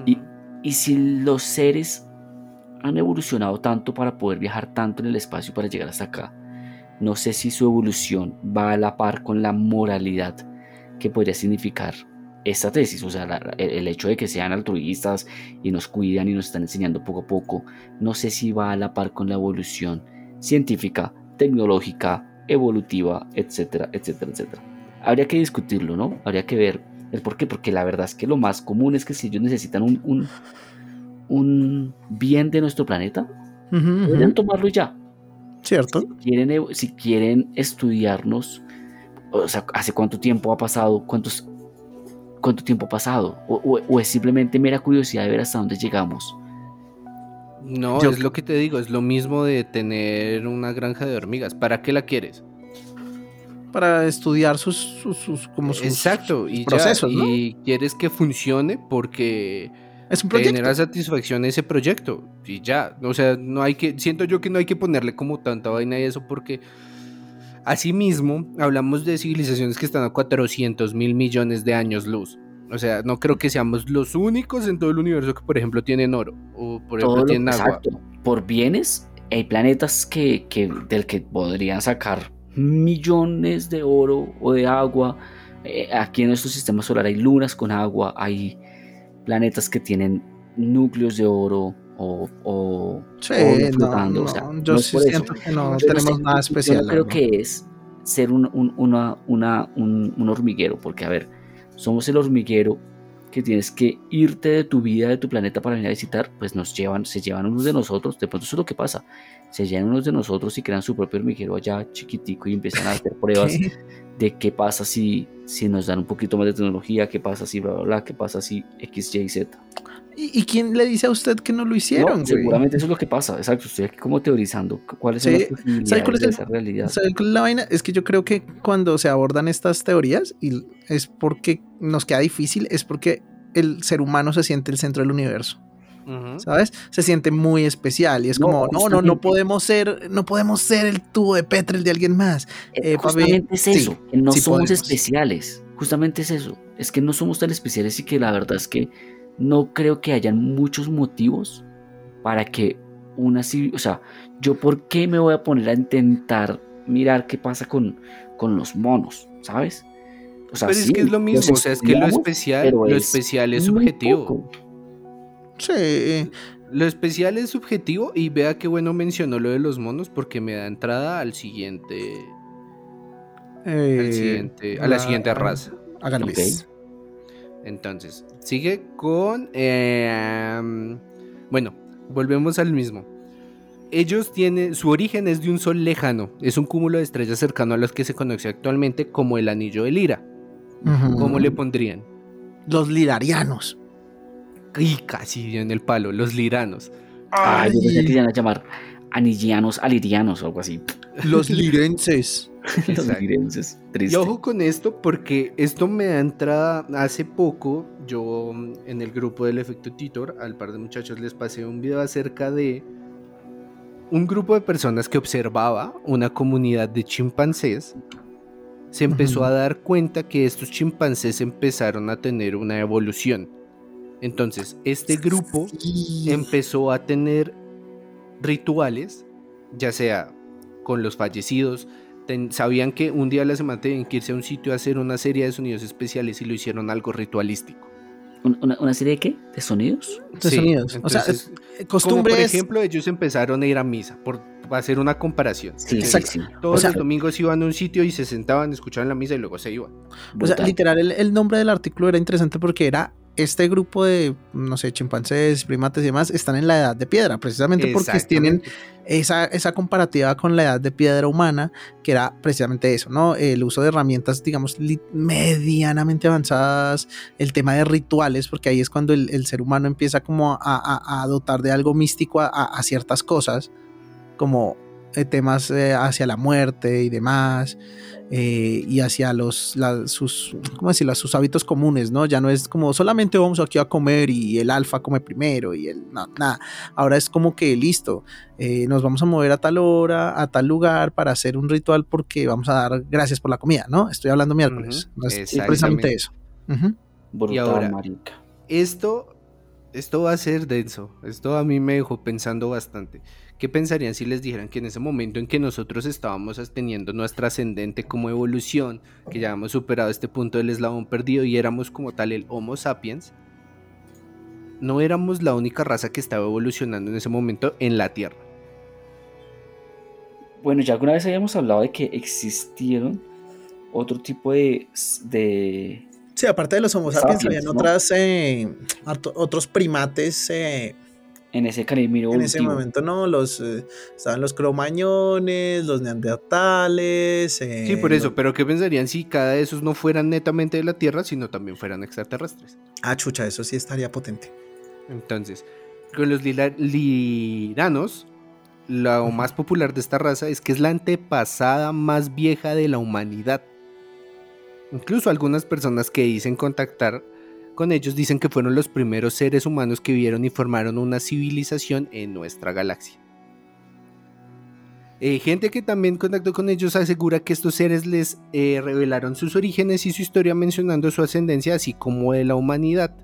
Y, y si los seres han evolucionado tanto para poder viajar tanto en el espacio para llegar hasta acá, no sé si su evolución va a la par con la moralidad que podría significar esta tesis, o sea, la- el, hecho de que sean altruistas y nos cuidan y nos están enseñando poco a poco, no sé si va a la par con la evolución científica, tecnológica, evolutiva, etcétera, etcétera, etcétera. Habría que discutirlo, ¿no? Habría que ver ¿El por qué? Porque la verdad es que lo más común es que si ellos necesitan un, un, un bien de nuestro planeta, Ujú, ujú. deberían tomarlo ya. Cierto. Si quieren, si quieren estudiarnos, o sea, ¿hace cuánto tiempo ha pasado? ¿Cuántos, ¿Cuánto tiempo ha pasado? O, o- o es simplemente mera curiosidad de ver hasta dónde llegamos? No, Yo- es lo que te digo, es lo mismo de tener una granja de hormigas. ¿Para qué la quieres? Para estudiar sus, sus, sus- como sus Exacto, y, ya, procesos, ¿no? y quieres que funcione porque Es un te proyecto. genera satisfacción ese proyecto. Y ya, o sea, no hay que, siento yo que no hay que ponerle como tanta vaina y eso porque asimismo hablamos de civilizaciones que están a 400 mil millones de años luz. O sea, no creo que seamos los únicos en todo el universo que, por ejemplo, tienen oro o, por Todo ejemplo, lo- tienen agua. exacto. Por bienes, hay planetas que, que- del que podrían sacar millones de oro o de agua. Eh, aquí en nuestro sistema solar hay lunas con agua, hay planetas que tienen núcleos de oro o, o Sí, oro no, flotando. no, o sea, yo no sí por eso. siento que no Yo tenemos sé, nada yo especial. no la creo que es ser un, un- una, una- un, un hormiguero, porque a ver, somos el hormiguero que tienes que irte de tu vida, de tu planeta para venir a visitar, pues nos llevan, se llevan unos de nosotros, de pronto eso es lo que pasa, se llevan unos de nosotros y crean su propio hormiguero allá chiquitico y empiezan a hacer [LAUGHS] pruebas ¿Qué? De qué pasa si, si nos dan un poquito más de tecnología, qué pasa si bla bla bla, qué pasa si X, Y, Z. ¿Y, quién le dice a usted que no lo hicieron? No, seguramente eso es lo que pasa, exacto, estoy aquí como teorizando cuáles son Sí, las posibilidades ¿sabe cuál es de el- esa realidad. ¿Sabe cuál es la vaina? Es que yo creo que cuando se abordan estas teorías, y es porque nos queda difícil, es porque el ser humano se siente el centro del universo, ¿sabes? Se siente muy especial y es No, como, no, no, no podemos ser, no podemos ser el tubo de Petre el de alguien más. Eh, Eh, papi, justamente es sí, eso, que no sí somos podemos. especiales. Justamente es eso. Es que no somos tan especiales y que la verdad es que no creo que hayan muchos motivos para que una o sea, yo por qué me voy a poner a intentar mirar qué pasa con, con los monos, ¿sabes? O sea, Pero es sí, que es lo mismo, o sea, es que lo especial, lo es especial es subjetivo. poco. Sí, Lo especial es subjetivo y vea qué bueno mencionó lo de los monos porque me da entrada al siguiente, al eh, siguiente a la la- siguiente raza. hágale, Ok. pues. Entonces, sigue con eh, bueno, volvemos al mismo. Ellos tienen su origen es de un sol lejano, es un cúmulo de estrellas cercano a los que se conoce actualmente como el anillo de Lira. ¿Cómo le pondrían? Los lirarianos. Y casi en el palo, los liranos. Ah, yo pensé que se iban a llamar anillianos, alirianos o algo así. Los [LAUGHS] lirenses. Los lirenses. Y Triste. ojo con esto porque esto me da entrada hace poco. Yo en el grupo del efecto Titor, al par de muchachos les pasé un video acerca de un grupo de personas que observaba una comunidad de chimpancés. Se empezó a dar cuenta que estos chimpancés empezaron a tener una evolución. Entonces, este grupo Sí. empezó a tener rituales, ya sea con los fallecidos, ten- sabían que un día a la semana tenían que irse a un sitio a hacer una serie de sonidos especiales y lo hicieron algo ritualístico. ¿Un- Una, una serie de qué? ¿De sonidos? De sonidos. O sea, entonces, Eh, como Costumbre por es- ejemplo, ellos empezaron a ir a misa, por hacer una comparación. Sí, sí, Exacto. Todos O sea- los domingos iban a un sitio y se sentaban, escuchaban la misa y luego se iban. O sea, literal, el, el nombre del artículo era interesante porque era este grupo de, no sé, chimpancés, primates y demás, están en la edad de piedra, precisamente porque tienen esa, esa comparativa con la edad de piedra humana, que era precisamente eso, ¿no? El uso de herramientas, digamos, medianamente avanzadas, el tema de rituales, porque ahí es cuando el, el ser humano empieza como a, a- a dotar de algo místico a, a- ciertas cosas, como temas eh, hacia la muerte y demás, eh, y hacia los, la- sus, ¿cómo decirlo? sus hábitos comunes, ¿no? Ya no es como solamente vamos aquí a comer y el alfa come primero y el, no, nada, ahora es como que listo, eh, nos vamos a mover a tal hora, a tal lugar para hacer un ritual porque vamos a dar gracias por la comida, ¿no? Estoy hablando miércoles, Ujú, no es precisamente eso. Brutal, Y ahora- marica. Esto, esto va a ser denso. Esto a mí me dejó pensando bastante. ¿Qué pensarían si les dijeran que en ese momento en que nosotros estábamos teniendo nuestra ascendente como evolución, que ya hemos superado este punto del eslabón perdido y éramos como tal el Homo sapiens, no éramos la única raza que estaba evolucionando en ese momento en la Tierra? Bueno, ya alguna vez habíamos hablado de que existieron otro tipo de, de Sí, aparte de los Homo Sapiens, sapiens, habían ¿no? otras, eh, otros primates eh, En ese camino en ese momento, ¿no? Los, eh, estaban los cromañones, los neandertales. eh, Sí, por eso, los- pero ¿qué pensarían si cada de esos no fueran netamente de la Tierra, sino también fueran extraterrestres? Ah, chucha, eso sí estaría potente. Entonces, con los lila- liranos, lo más popular de esta raza es que es la antepasada más vieja de la humanidad. Incluso algunas personas que dicen contactar con ellos dicen que fueron los primeros seres humanos que vieron y formaron una civilización en nuestra galaxia. Eh, gente que también contactó con ellos asegura que estos seres les eh, revelaron sus orígenes y su historia mencionando su ascendencia así como de la humanidad.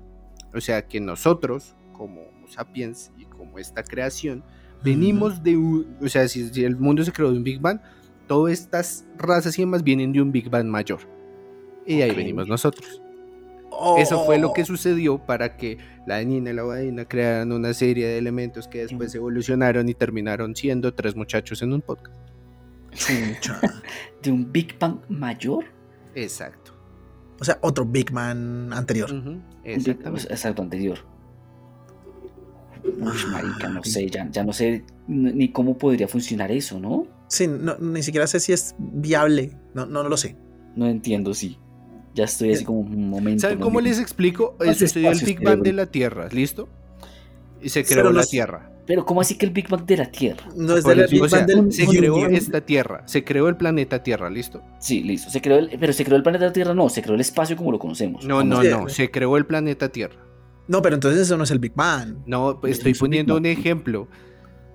O sea que nosotros, como Homo sapiens y como esta creación, venimos de un, o sea, si, si el mundo se creó de un Big Bang, todas estas razas y demás vienen de un Big Bang mayor. Y ahí venimos nosotros. Oh, Eso fue lo que sucedió para que la adenina y la guanina crearan una serie de elementos que después evolucionaron y terminaron siendo tres muchachos en un podcast. De un Big Bang mayor. Exacto. O sea, otro Big Man anterior. Exactamente. Exacto, anterior. Uy, marica, no sé, ya, ya no sé ni cómo podría funcionar eso, ¿no? Sí, no, ni siquiera sé si es viable. No, no, no lo sé. No entiendo, sí. Ya estoy así como un momento. ¿Saben cómo les explico? Eh, Sucedió el espacio Big Bang de la Tierra, ¿listo? Y se creó la Tierra. Pero ¿cómo así que el Big Bang de la Tierra? No es del Big o sea, Bang del se creó esta Tierra, se creó el planeta Tierra, ¿listo? Sí, listo. Se creó el, pero se creó el planeta Tierra, no, se creó el espacio como lo conocemos. No, no, no, se creó el planeta Tierra. No, pero entonces eso no es el Big Bang. No, pues estoy poniendo un ejemplo.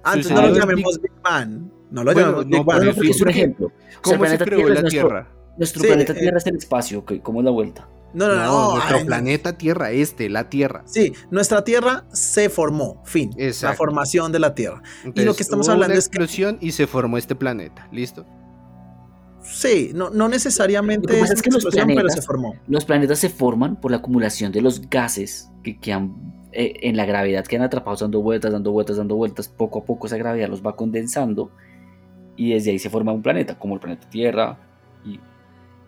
Ah, entonces no lo el llamemos Big Bang. No lo llamemos no, Big Bang. Es un ejemplo. O sea, el ¿Cómo se creó la nuestro- Tierra? Nuestro Sí, planeta eh, Tierra es el espacio, ok, ¿cómo es la vuelta? No, no, no. nuestro ay, planeta Tierra, este, la Tierra. Sí, nuestra Tierra se formó, fin. La Exacto. formación de la Tierra. Entonces, que estamos hubo hablando una es que- explosión y se formó este planeta, ¿listo? Sí, no, no necesariamente Lo que pasa es es que los explosión, pero planetas- se formó. Los planetas se forman por la acumulación de los gases que quedan eh, en la gravedad, quedan atrapados dando vueltas, dando vueltas, dando vueltas. Poco a poco esa gravedad los va condensando y desde ahí se forma un planeta, como el planeta Tierra y,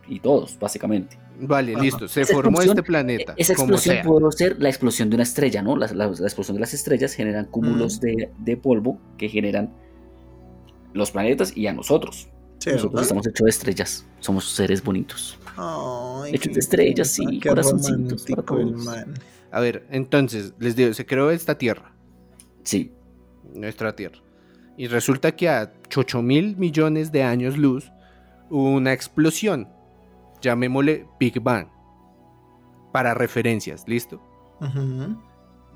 y todos, básicamente. Vale, Ajá. listo. Se Esa formó explosión- este planeta. Esa como explosión puede ser la explosión de una estrella, ¿no? La, la- la explosión de las estrellas generan cúmulos de, de polvo que generan los planetas y a nosotros. Sí, nosotros ¿verdad? estamos hechos de estrellas, somos seres bonitos. Ay, hechos de estrellas, sí, corazoncitos para todos. A ver, entonces, les digo, se creó esta Tierra, Sí, nuestra Tierra. Y resulta que a 8 mil millones de años luz hubo una explosión. Llamémosle Big Bang. Para referencias, ¿listo?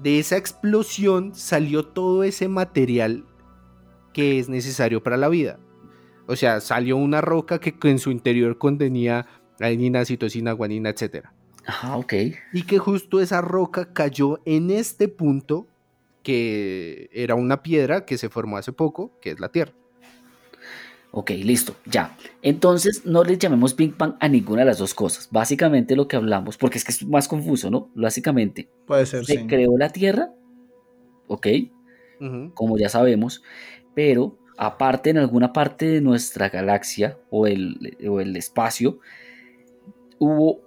De esa explosión salió todo ese material que es necesario para la vida. O sea, salió una roca que en su interior contenía adenina, citosina, guanina, etc. ajá, ok. Y que justo esa roca cayó en este punto que era una piedra que se formó hace poco, que es la Tierra. Ok, listo, ya. Entonces no le llamemos Big Bang a ninguna de las dos cosas. Básicamente lo que hablamos, porque es que es más confuso, ¿no? Básicamente, Puede ser, se sí. creó la Tierra, ok, como ya sabemos, pero aparte en alguna parte de nuestra galaxia o el, o el espacio, hubo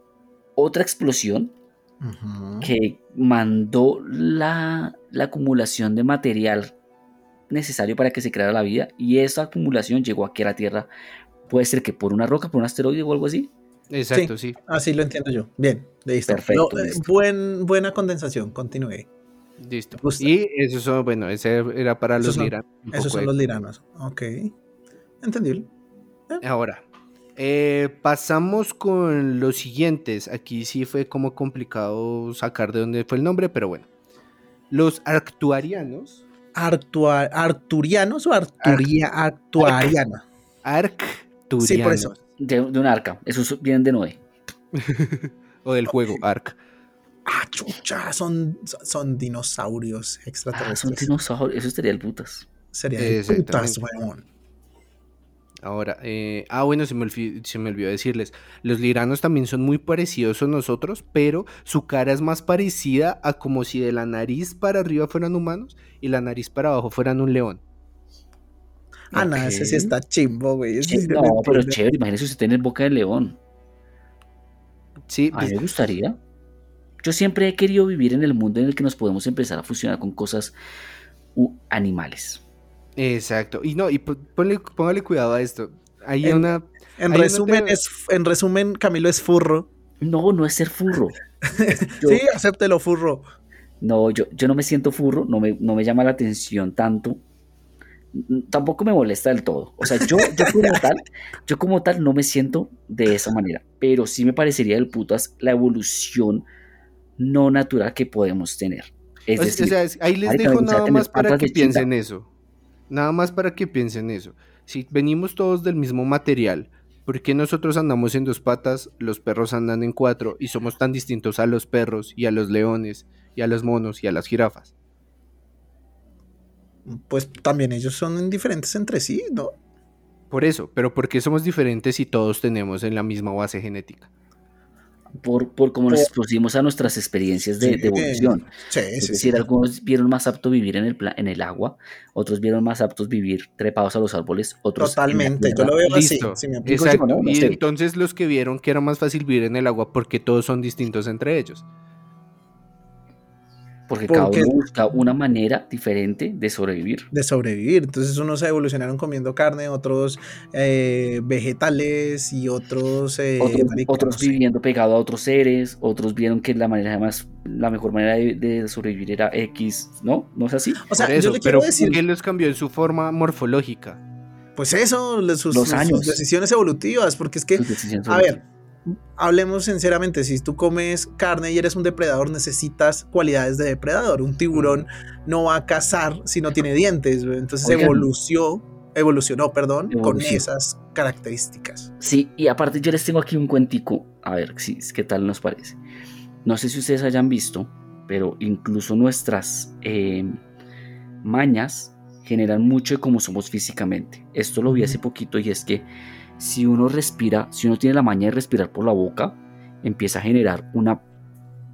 otra explosión que mandó la, la acumulación de material necesario para que se creara la vida y esa acumulación llegó aquí a la Tierra. Puede ser que por una roca, por un asteroide o algo así. Exacto, sí. Así lo entiendo yo. Bien, listo. Perfecto, No, eh, listo. buen, buena condensación, continúe. Listo. Y eso son, bueno, ese era para Esos los son- liranos, Esos son de- los liranos. Ok. Entendible. Ahora, eh, pasamos con los siguientes. Aquí sí fue como complicado sacar de dónde fue el nombre, pero bueno. Los arctuarianos, Artua- ¿Arturianos o Arturia, Actuariana? arcturianos, Sí, por eso. De, de un arca. Esos vienen de Noé. [LAUGHS] o del juego Arc. Ah, chucha, son, son dinosaurios Ah, son extraterrestres. dinosaurios. Eso estaría el putas. Sería Exactamente. putas, weón. Ahora, eh, ah, bueno, se me, olvi- se me olvidó decirles. Los liranos también son muy parecidos a nosotros, pero su cara es más parecida a como si de la nariz para arriba fueran humanos y la nariz para abajo fueran un león. Ah, no, ese sí está chimbo, güey. sí No, pero chévere. Imagínese usted en boca de león. Sí, A mí pues, me gustaría. Yo siempre he querido vivir en el mundo en el que nos podemos empezar a fusionar con cosas u- animales. Exacto. Y no, y po- ponle, póngale cuidado a esto. Hay En- una. En Hay una resumen, teoría- es, en resumen, Camilo es furro. No, no es ser furro. [LAUGHS] Yo- Sí, acéptelo, furro. No, yo, yo no me siento furro, no me, no me llama la atención tanto. Tampoco me molesta del todo. O sea, yo, yo como [LAUGHS] tal, yo como tal no me siento de esa manera. Pero sí me parecería del putas la evolución no natural que podemos tener. Es o decir, sea, es- ahí les dejo nada más para que piensen eso. Nada más para que piensen eso. Si venimos todos del mismo material, ¿por qué nosotros andamos en dos patas, los perros andan en cuatro y somos tan distintos a los perros y a los leones y a los monos y a las jirafas? Pues también ellos son diferentes entre sí, ¿no? Por eso, pero ¿por qué somos diferentes si todos tenemos en la misma base genética? Por, por cómo nos expusimos a nuestras experiencias de, evolución. Sí, Es sí, decir, sí. algunos vieron más apto vivir en el, pla- en el agua, otros vieron más aptos vivir trepados a los árboles, otros... Totalmente, yo lo veo así. Listo. si me Exacto. yo, ¿no? No Y sé. entonces los que vieron que era más fácil vivir en el agua porque todos son distintos entre ellos. Porque cada uno busca una manera diferente de sobrevivir. de sobrevivir. Entonces unos evolucionaron comiendo carne, otros eh, vegetales y otros... eh, Otros, marica, otros no sé. viviendo pegado a otros seres, otros vieron que la manera más, la mejor manera de, de sobrevivir era X, ¿no? ¿No es así? O sea, Por eso, yo le pero quiero decir, ¿qué los cambió en su forma morfológica? pues eso, sus, Los años. sus decisiones evolutivas, porque es que, a ver, hablemos sinceramente, si tú comes carne y eres un depredador, necesitas cualidades de depredador. Un tiburón no va a cazar si no tiene dientes, entonces Oigan. evolucionó, evolucionó, perdón, con esas características. Sí, y aparte yo les tengo aquí un cuentico, a ver si, qué tal nos parece. No sé si ustedes hayan visto, pero incluso nuestras eh, mañas generan mucho de cómo somos físicamente. Esto lo vi hace poquito y es que si uno respira, si uno tiene la maña de respirar por la boca, empieza a generar una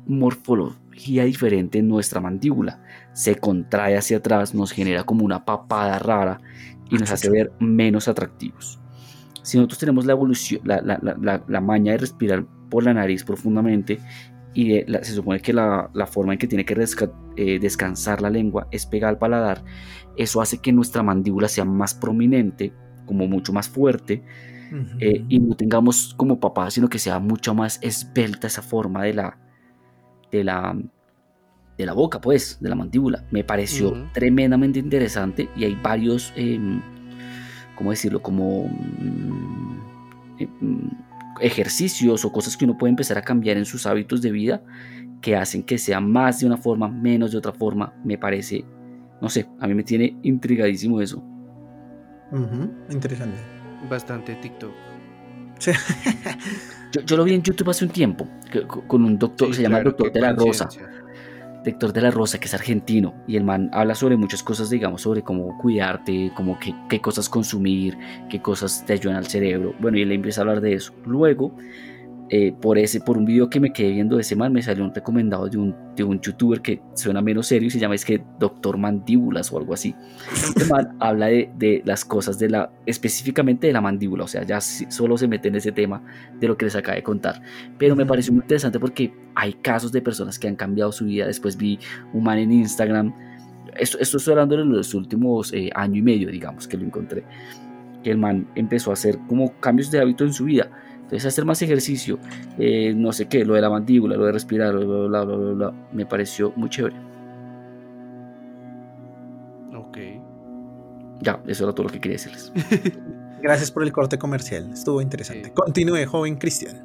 morfología diferente en nuestra mandíbula. Se contrae hacia atrás, nos genera como una papada rara y nos hace ver menos atractivos. Si nosotros tenemos la evolución, la, la- la- la- maña de respirar por la nariz profundamente y se supone que la, la forma en que tiene que eh, descansar la lengua es pegada al paladar, eso hace que nuestra mandíbula sea más prominente, como mucho más fuerte, eh, y no tengamos como papá, sino que sea mucho más esbelta esa forma de la, de la, de la boca, pues, de la mandíbula. Me pareció tremendamente interesante y hay varios, em, ¿cómo decirlo? Como mm, eh, mm, ejercicios o cosas que uno puede empezar a cambiar en sus hábitos de vida que hacen que sea más de una forma, menos de otra forma. Me parece, no sé, a mí me tiene intrigadísimo eso. Interesante. Bastante TikTok. Sí. Yo, yo lo vi en YouTube hace un tiempo, que- con un doctor, Sí, se llama el doctor de la Rosa, doctor de la Rosa, que es argentino, y el man habla sobre muchas cosas, digamos, sobre cómo cuidarte, como qué, qué cosas consumir, qué cosas te ayudan al cerebro, bueno, y él empieza a hablar de eso. Luego, eh, por, ese, por un video que me quedé viendo de ese man, me salió un recomendado de un, de un youtuber que suena menos serio y se llama es que Doctor Mandíbulas o algo así. Este man [LAUGHS] habla de, de las cosas de la, específicamente de la mandíbula, o sea, ya solo se mete en ese tema de lo que les acabo de contar. Pero me pareció muy interesante porque hay casos de personas que han cambiado su vida. Después vi un man en Instagram, esto, esto estoy hablando de los últimos eh, año y medio, digamos, que lo encontré, que el man empezó a hacer como cambios de hábito en su vida. Entonces hacer más ejercicio, eh, no sé qué, lo de la mandíbula, lo de respirar, bla, bla, bla, bla, bla, bla, me pareció muy chévere. Ok. Ya, eso era todo lo que quería decirles. [LAUGHS] Gracias por el corte comercial. Estuvo interesante. Sí. Continúe, joven Cristian.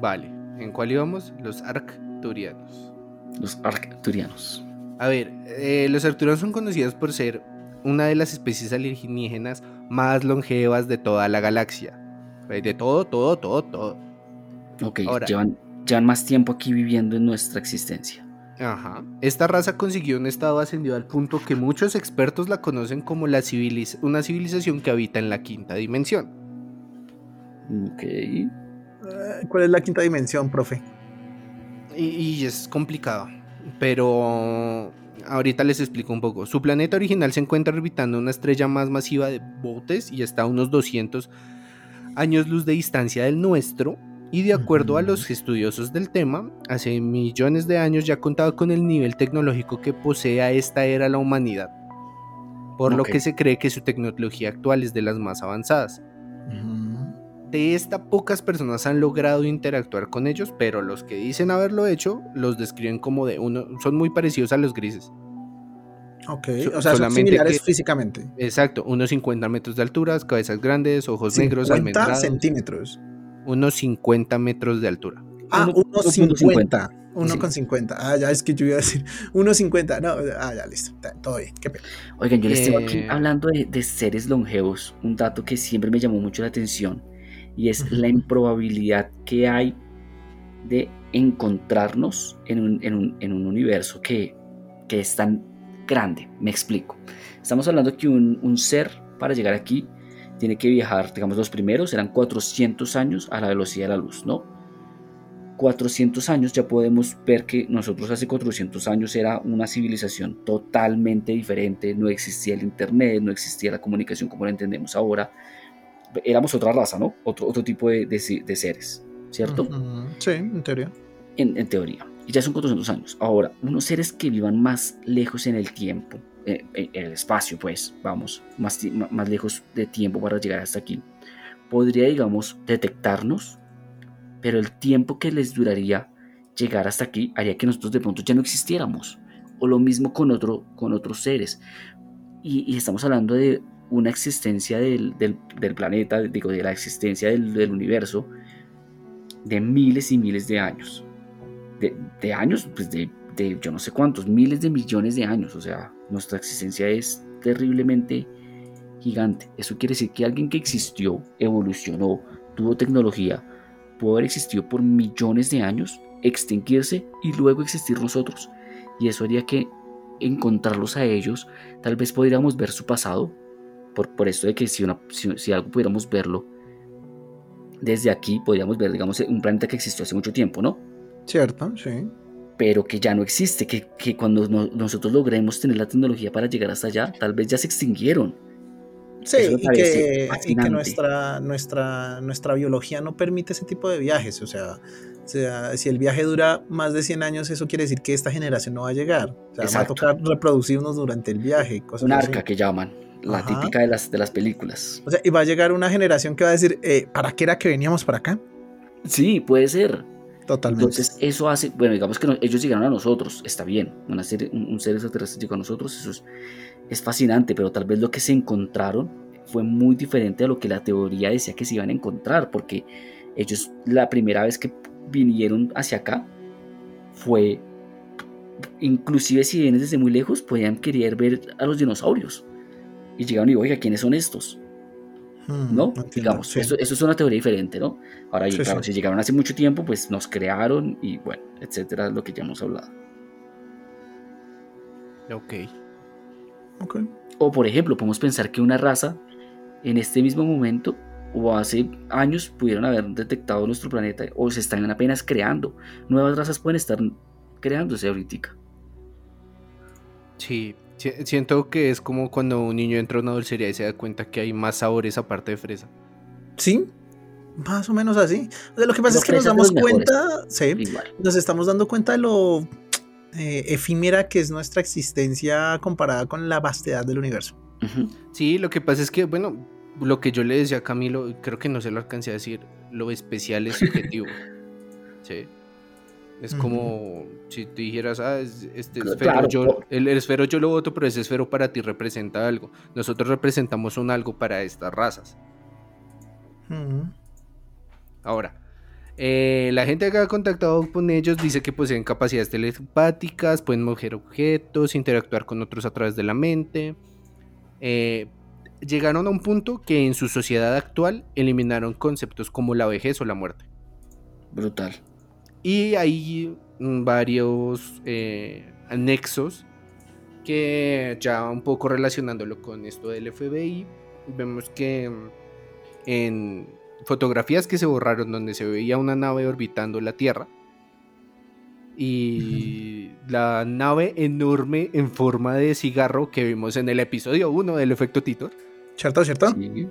Vale. ¿En cuál íbamos? Los arcturianos. Los arcturianos. A ver, eh, los arcturianos son conocidos por ser una de las especies alienígenas más longevas de toda la galaxia. Eh, De todo, todo, todo, todo. Ok, Ahora. llevan, llevan más tiempo aquí viviendo en nuestra existencia. Ajá. Esta raza consiguió un estado ascendido al punto que muchos expertos la conocen como la civiliz- una civilización que habita en la quinta dimensión. Ok. ¿Cuál es la quinta dimensión, profe? Y, y es complicado. Pero ahorita les explico un poco. Su planeta original se encuentra orbitando una estrella más masiva de botes y está a unos 200 años luz de distancia del nuestro. Y de acuerdo a los estudiosos del tema, hace millones de años ya contaba con el nivel tecnológico que posee a esta era la humanidad, por lo que se cree que su tecnología actual es de las más avanzadas. De esta pocas personas han logrado interactuar con ellos, pero los que dicen haberlo hecho los describen como de uno, son muy parecidos a los grises. Ok, o sea, son similares que- físicamente. Exacto, unos 50 metros de altura, cabezas grandes, ojos negros, 50 almendrados, centímetros. unos 50 metros de altura. Ah, Uno- 1.50. 1.50. 1,50. Ah, ya es que yo iba a decir 1.50. No, ah, ya listo. Todo bien. Qué pena. Oigan, yo les tengo aquí Eh. hablando de, de seres longevos, un dato que siempre me llamó mucho la atención y es la improbabilidad que hay de encontrarnos en un, en un- en un universo que, que es tan grande. Me explico. Estamos hablando que un, un ser para llegar aquí tiene que viajar, digamos, los primeros eran 400 años a la velocidad de la luz, ¿no? 400 años ya podemos ver que nosotros hace 400 años era una civilización totalmente diferente, no existía el internet, no existía la comunicación como la entendemos ahora, éramos otra raza, ¿no? Otro, otro tipo de, de- de seres, ¿cierto? Sí, en teoría. en, en teoría. Y ya son 400 años. Ahora, unos seres que vivan más lejos en el tiempo, eh, eh, en el espacio, pues, vamos, más, más lejos de tiempo para llegar hasta aquí, podría, digamos, detectarnos, pero el tiempo que les duraría llegar hasta aquí haría que nosotros de pronto ya no existiéramos. O lo mismo con, otro, con otros seres. Y, estamos hablando de una existencia del, del- planeta, digo, de la existencia del universo, de miles y miles de años de, años, pues de, de yo no sé cuántos, miles de millones de años. O sea, nuestra existencia es terriblemente gigante. Eso quiere decir que alguien que existió, evolucionó, tuvo tecnología, pudo haber existido por millones de años, extinguirse y luego existir nosotros. Y eso haría que encontrarlos a ellos, tal vez podríamos ver su pasado, por, por esto de que si, una, si, si algo pudiéramos verlo desde aquí, podríamos ver, digamos, un planeta que existió hace mucho tiempo, ¿no? Cierto, sí. pero que ya no existe, que, que cuando no- nosotros logremos tener la tecnología para llegar hasta allá, tal vez ya se extinguieron. Sí, y que, y que nuestra, nuestra, nuestra biología no permite ese tipo de viajes. O sea, o sea, si el viaje dura más de 100 años, eso quiere decir que esta generación no va a llegar. O sea, Exacto. va a tocar reproducirnos durante el viaje. Cosas Un así. arca que llaman, la Ajá. típica de las, de las películas. O sea, y va a llegar una generación que va a decir, eh, ¿para qué era que veníamos para acá? Sí, puede ser. Totalmente. Entonces eso hace, bueno, digamos que ellos llegaron a nosotros, está bien, un, un ser extraterrestre llegó a nosotros, eso es, es fascinante, pero tal vez lo que se encontraron fue muy diferente a lo que la teoría decía que se iban a encontrar, porque ellos la primera vez que vinieron hacia acá fue, inclusive si vienen desde muy lejos, podían querer ver a los dinosaurios. Y llegaron y, oiga, ¿quiénes son estos? Hmm, ¿no? entiendo, Digamos, sí. eso, eso es una teoría diferente, ¿no? Ahora, Sí, claro, sí. si llegaron hace mucho tiempo, pues nos crearon y bueno, etcétera, lo que ya hemos hablado. Ok. Ok. O por ejemplo, podemos pensar que una raza en este mismo momento o hace años pudieron haber detectado nuestro planeta o se están apenas creando. Nuevas razas pueden estar creándose ahorita. Sí, siento que es como cuando un niño entra a una dulcería y se da cuenta que hay más sabores aparte de fresa. Sí, más o menos así. O sea, lo que pasa es que nos damos cuenta, sí, Igual. nos estamos dando cuenta de lo eh, efímera que es nuestra existencia comparada con la vastedad del universo. Sí, lo que pasa es que, bueno, lo que yo le decía a Camilo, creo que no se lo alcancé a decir, lo especial es subjetivo. [LAUGHS] sí. Es como si tú dijeras, ah, es- este Claro, esfero, claro, yo, por- el, el esfero yo lo voto, pero ese esfero para ti representa algo. Nosotros representamos un algo para estas razas. Ahora, eh, la gente que ha contactado con ellos dice que poseen capacidades telepáticas, pueden mover objetos, interactuar con otros a través de la mente. Eh, llegaron a un punto que en su sociedad actual eliminaron conceptos como la vejez o la muerte. Brutal. Y hay mm, varios eh, anexos que ya un poco relacionándolo con esto del FBI, vemos que mm, en fotografías que se borraron donde se veía una nave orbitando la Tierra y la nave enorme en forma de cigarro que vimos en el episodio 1 del efecto Titor ¿Cierto, cierto? Sí.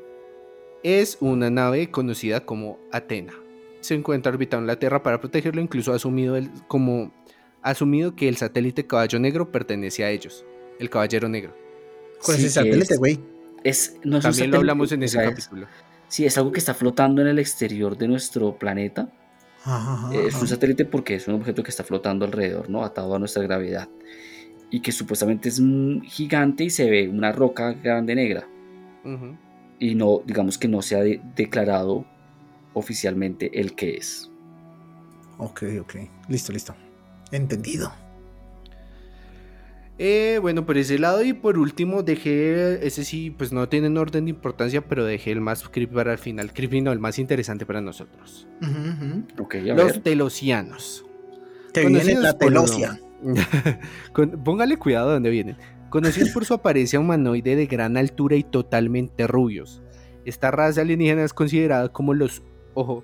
es una nave conocida como Atena. Se encuentra orbitando en la Tierra para protegerlo, incluso ha asumido, el, como, ha asumido que el satélite Caballo Negro pertenece a ellos, el Caballero Negro. ¿Cuál Sí, es satélite, güey? Es, no es También lo hablamos en o ese es- capítulo. Sí, es algo que está flotando en el exterior de nuestro planeta. Ajá, ajá, Eh, Es un satélite porque es un objeto que está flotando alrededor, ¿no? Atado a nuestra gravedad. Y que supuestamente es un gigante y se ve una roca grande negra. Y no, digamos que no se ha de- declarado oficialmente el que es. Ok, ok. Listo, listo. Entendido. Eh, bueno, por ese lado y por último dejé, ese sí, pues no tiene un orden de importancia, pero dejé el más creepy para el final. Creepy no, el más interesante para nosotros. Ujú, ujú. Ok, a Los ver. telosianos. Que viene Conocidos la lo- telosia. [LAUGHS] Con- póngale cuidado de dónde vienen. Conocidos por su apariencia humanoide de gran altura y totalmente rubios. Esta raza alienígena es considerada como los, ojo,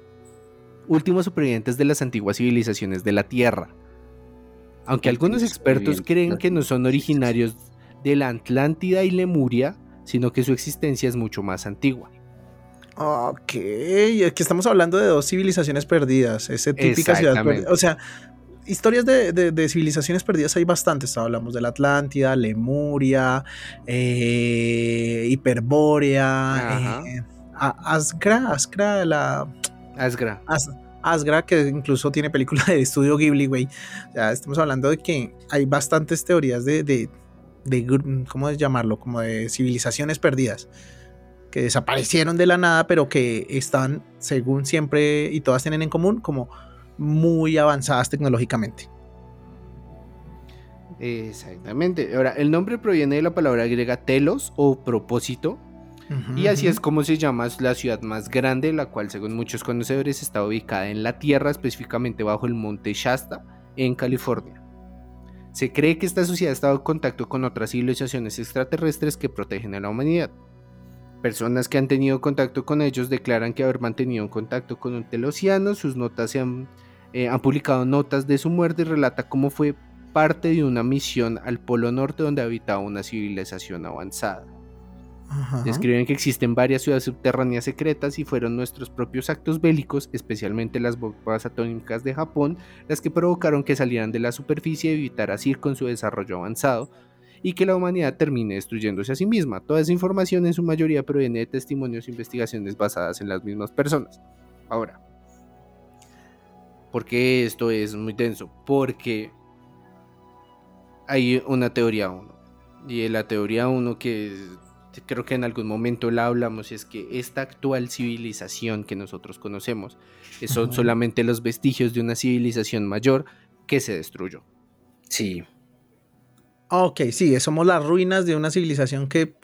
últimos supervivientes de las antiguas civilizaciones de la Tierra. Aunque algunos expertos creen que no son originarios de la Atlántida y Lemuria, sino que su existencia es mucho más antigua. Ok, aquí estamos hablando de dos civilizaciones perdidas. Esa típica ciudad perdida. O sea, historias de, de- de civilizaciones perdidas hay bastantes. Hablamos de la Atlántida, Lemuria, eh, Hiperbórea, eh, A- Asgra, Asgra, la. Asgra. As- Asgra, que incluso tiene película de estudio Ghibli, güey. O sea, estamos hablando de que hay bastantes teorías de, de, de ¿cómo llamarlo? Como de civilizaciones perdidas. Que desaparecieron de la nada, pero que están, según siempre, y todas tienen en común, como muy avanzadas tecnológicamente. Exactamente. Ahora, el nombre proviene de la palabra griega telos o propósito, Y así es como se llama la ciudad más grande, la cual según muchos conocedores está ubicada en la Tierra, específicamente bajo el monte Shasta, en California. Se cree que esta sociedad ha estado en contacto con otras civilizaciones extraterrestres que protegen a la humanidad. Personas que han tenido contacto con ellos declaran que haber mantenido un contacto con un telosiano, sus notas se han, eh, han publicado notas de su muerte y relata cómo fue parte de una misión al Polo Norte donde habitaba una civilización avanzada. Describen que existen varias ciudades subterráneas secretas y fueron nuestros propios actos bélicos, especialmente las bombas atómicas de Japón, las que provocaron que salieran de la superficie y evitar así con su desarrollo avanzado y que la humanidad termine destruyéndose a sí misma. Toda esa información en su mayoría proviene de testimonios e investigaciones basadas en las mismas personas. Ahora, ¿por qué esto es muy denso? Porque hay una teoría 1. Y la teoría 1 que creo que en algún momento la hablamos es que esta actual civilización que nosotros conocemos son solamente los vestigios de una civilización mayor que se destruyó. Sí, Ok, sí, somos las ruinas de una civilización que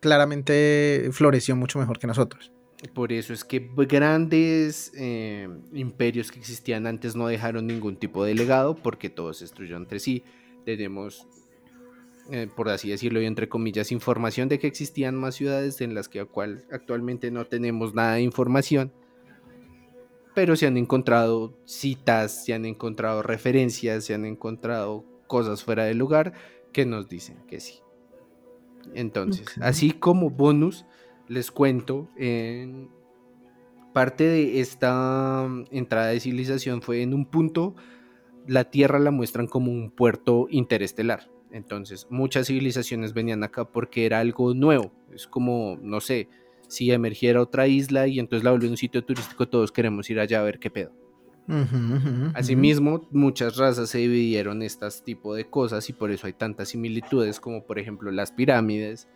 claramente floreció mucho mejor que nosotros. Por eso es que grandes eh, imperios que existían antes no dejaron ningún tipo de legado porque todos se destruyeron entre sí. Tenemos, eh, por así decirlo y entre comillas, información de que existían más ciudades en las que actual- actualmente no tenemos nada de información. Pero se han encontrado citas, se han encontrado referencias, se han encontrado cosas fuera del lugar que nos dicen que sí. Entonces, así como bonus, les cuento, en parte de esta mm, entrada de civilización fue en un punto, la Tierra la muestran como un puerto interestelar. Entonces, muchas civilizaciones venían acá porque era algo nuevo. Es como, no sé, si emergiera otra isla y entonces la volvió un sitio turístico, todos queremos ir allá a ver qué pedo. Asimismo, muchas razas se dividieron estas tipo de cosas y por eso hay tantas similitudes como por ejemplo las pirámides,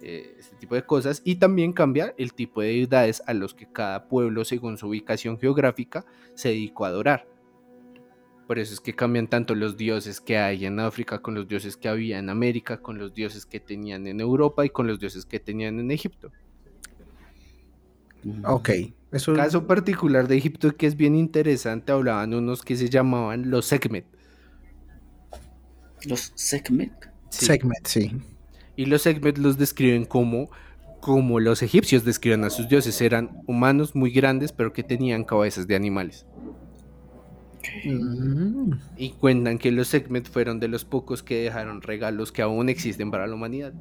eh, este tipo de cosas y también cambia el tipo de deidades a los que cada pueblo según su ubicación geográfica se dedicó a adorar. Por eso es que cambian tanto los dioses que hay en África con los dioses que había en América, con los dioses que tenían en Europa y con los dioses que tenían en Egipto. Ok, eso Caso particular de Egipto que es bien interesante, hablaban unos que se llamaban los Sekhmet. Los Sekhmet. Sí. segment, sí. Y los Sekhmet los describen como, como los egipcios describen a sus dioses. Eran humanos muy grandes, pero que tenían cabezas de animales. Mm, Y cuentan que los Sekhmet fueron de los pocos que dejaron regalos que aún existen para la humanidad.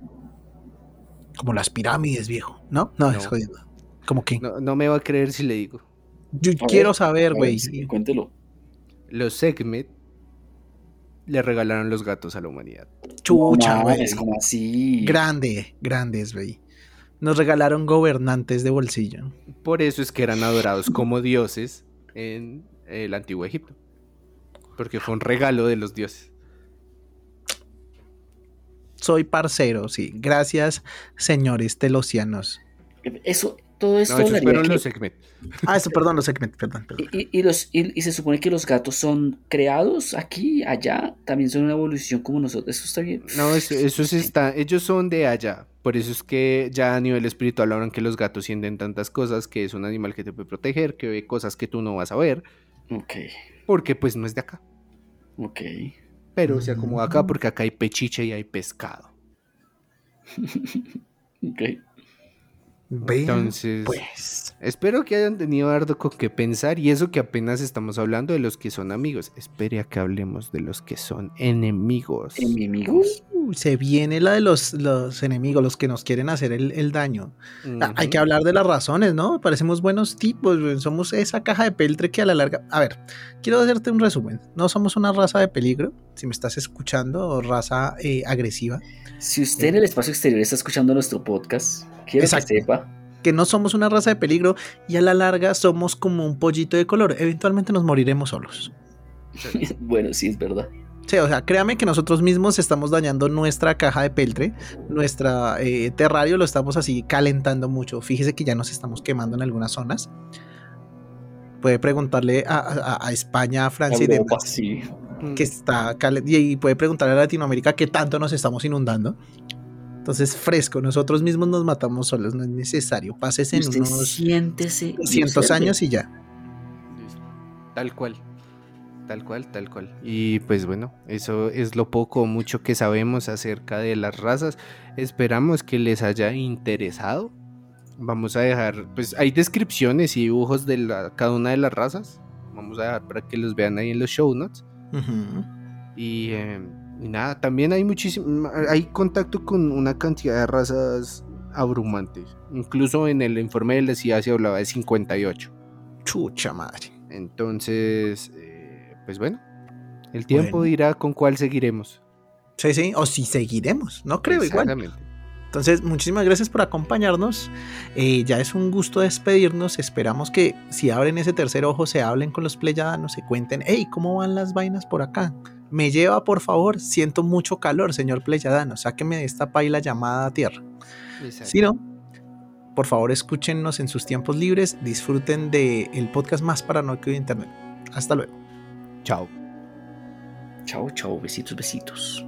Como las pirámides, viejo. ¿No? No, es No. jodiendo. Como que. No, no me va a creer si le digo. Yo A quiero ver, saber, güey. sí, cuéntelo. Los Segmet le regalaron los gatos a la humanidad. Chucha, No, güey. Es como así. Grande, grandes, güey. Nos regalaron gobernantes de bolsillo. Por eso es que eran adorados como dioses en el antiguo Egipto. Porque fue un regalo de los dioses. Soy parcero, sí. Gracias, señores telosianos. Eso, todo esto No, esos fueron que- los. Ah, eso, perdón, los segmentos, perdón, perdón. y, y- y los, y, y se supone que los gatos son creados aquí, allá, también son una evolución como nosotros. Eso está bien. No, eso, eso sí está. Ellos son de allá. Por eso es que ya a nivel espiritual hablan que los gatos sienten tantas cosas, que es un animal que te puede proteger, que ve cosas que tú no vas a ver, Ok, porque pues no es de acá. ok. Pero se acomoda acá porque acá hay pechiche y hay pescado. [LAUGHS] ok. Entonces, pues. espero que hayan tenido harto con qué pensar y eso que apenas estamos hablando de los que son amigos. Espere a que hablemos de los que son enemigos. Enemigos. Uh, se viene la de los, los enemigos, los que nos quieren hacer el, el daño. Ah, Hay que hablar de las razones, ¿no? Parecemos buenos tipos, somos esa caja de peltre que a la larga... A ver, quiero hacerte un resumen. No somos una raza de peligro, si me estás escuchando, o raza eh, agresiva. Si usted en el espacio exterior está escuchando nuestro podcast, quiero Exacto. que sepa. Que no somos una raza de peligro y a la larga somos como un pollito de color. Eventualmente nos moriremos solos. [LAUGHS] bueno, sí, es verdad. Sí, o sea, créame que nosotros mismos estamos dañando nuestra caja de peltre, nuestra eh, terrario lo estamos así calentando mucho. Fíjese que ya nos estamos quemando en algunas zonas. Puede preguntarle a, a- a España, a Francia y Europa, demás sí. Mm. que está calen- y puede preguntarle a Latinoamérica qué tanto nos estamos inundando. Entonces, fresco, nosotros mismos nos matamos solos, no es necesario. Pases en unos siéntese. y 200 observe. años y ya. Tal cual. Tal cual, tal cual. Y pues bueno, eso es lo poco o mucho que sabemos acerca de las razas. Esperamos que les haya interesado. Vamos a dejar, pues hay descripciones y dibujos de la- cada una de las razas. Vamos a dejar para que los vean ahí en los show notes. Y, eh, y nada, también hay muchísimo, hay contacto con una cantidad de razas abrumantes. Incluso en el informe de la CIA se hablaba de 58. Chucha madre. Entonces, eh, pues bueno, el tiempo Bueno. dirá con cuál seguiremos. Sí, sí, o si seguiremos, no creo igual. Entonces, muchísimas gracias por acompañarnos. Eh, ya es un gusto despedirnos. Esperamos que si abren ese tercer ojo, se hablen con los pleyadanos, se cuenten, hey, ¿cómo van las vainas por acá? Me lleva, por favor, siento mucho calor, señor pleyadano. Sáqueme de esta paila llamada tierra. Exacto. Si no, por favor, escúchenos en sus tiempos libres. Disfruten del el podcast más paranoico de internet. Hasta luego. Chao. Chao, chao, besitos, besitos.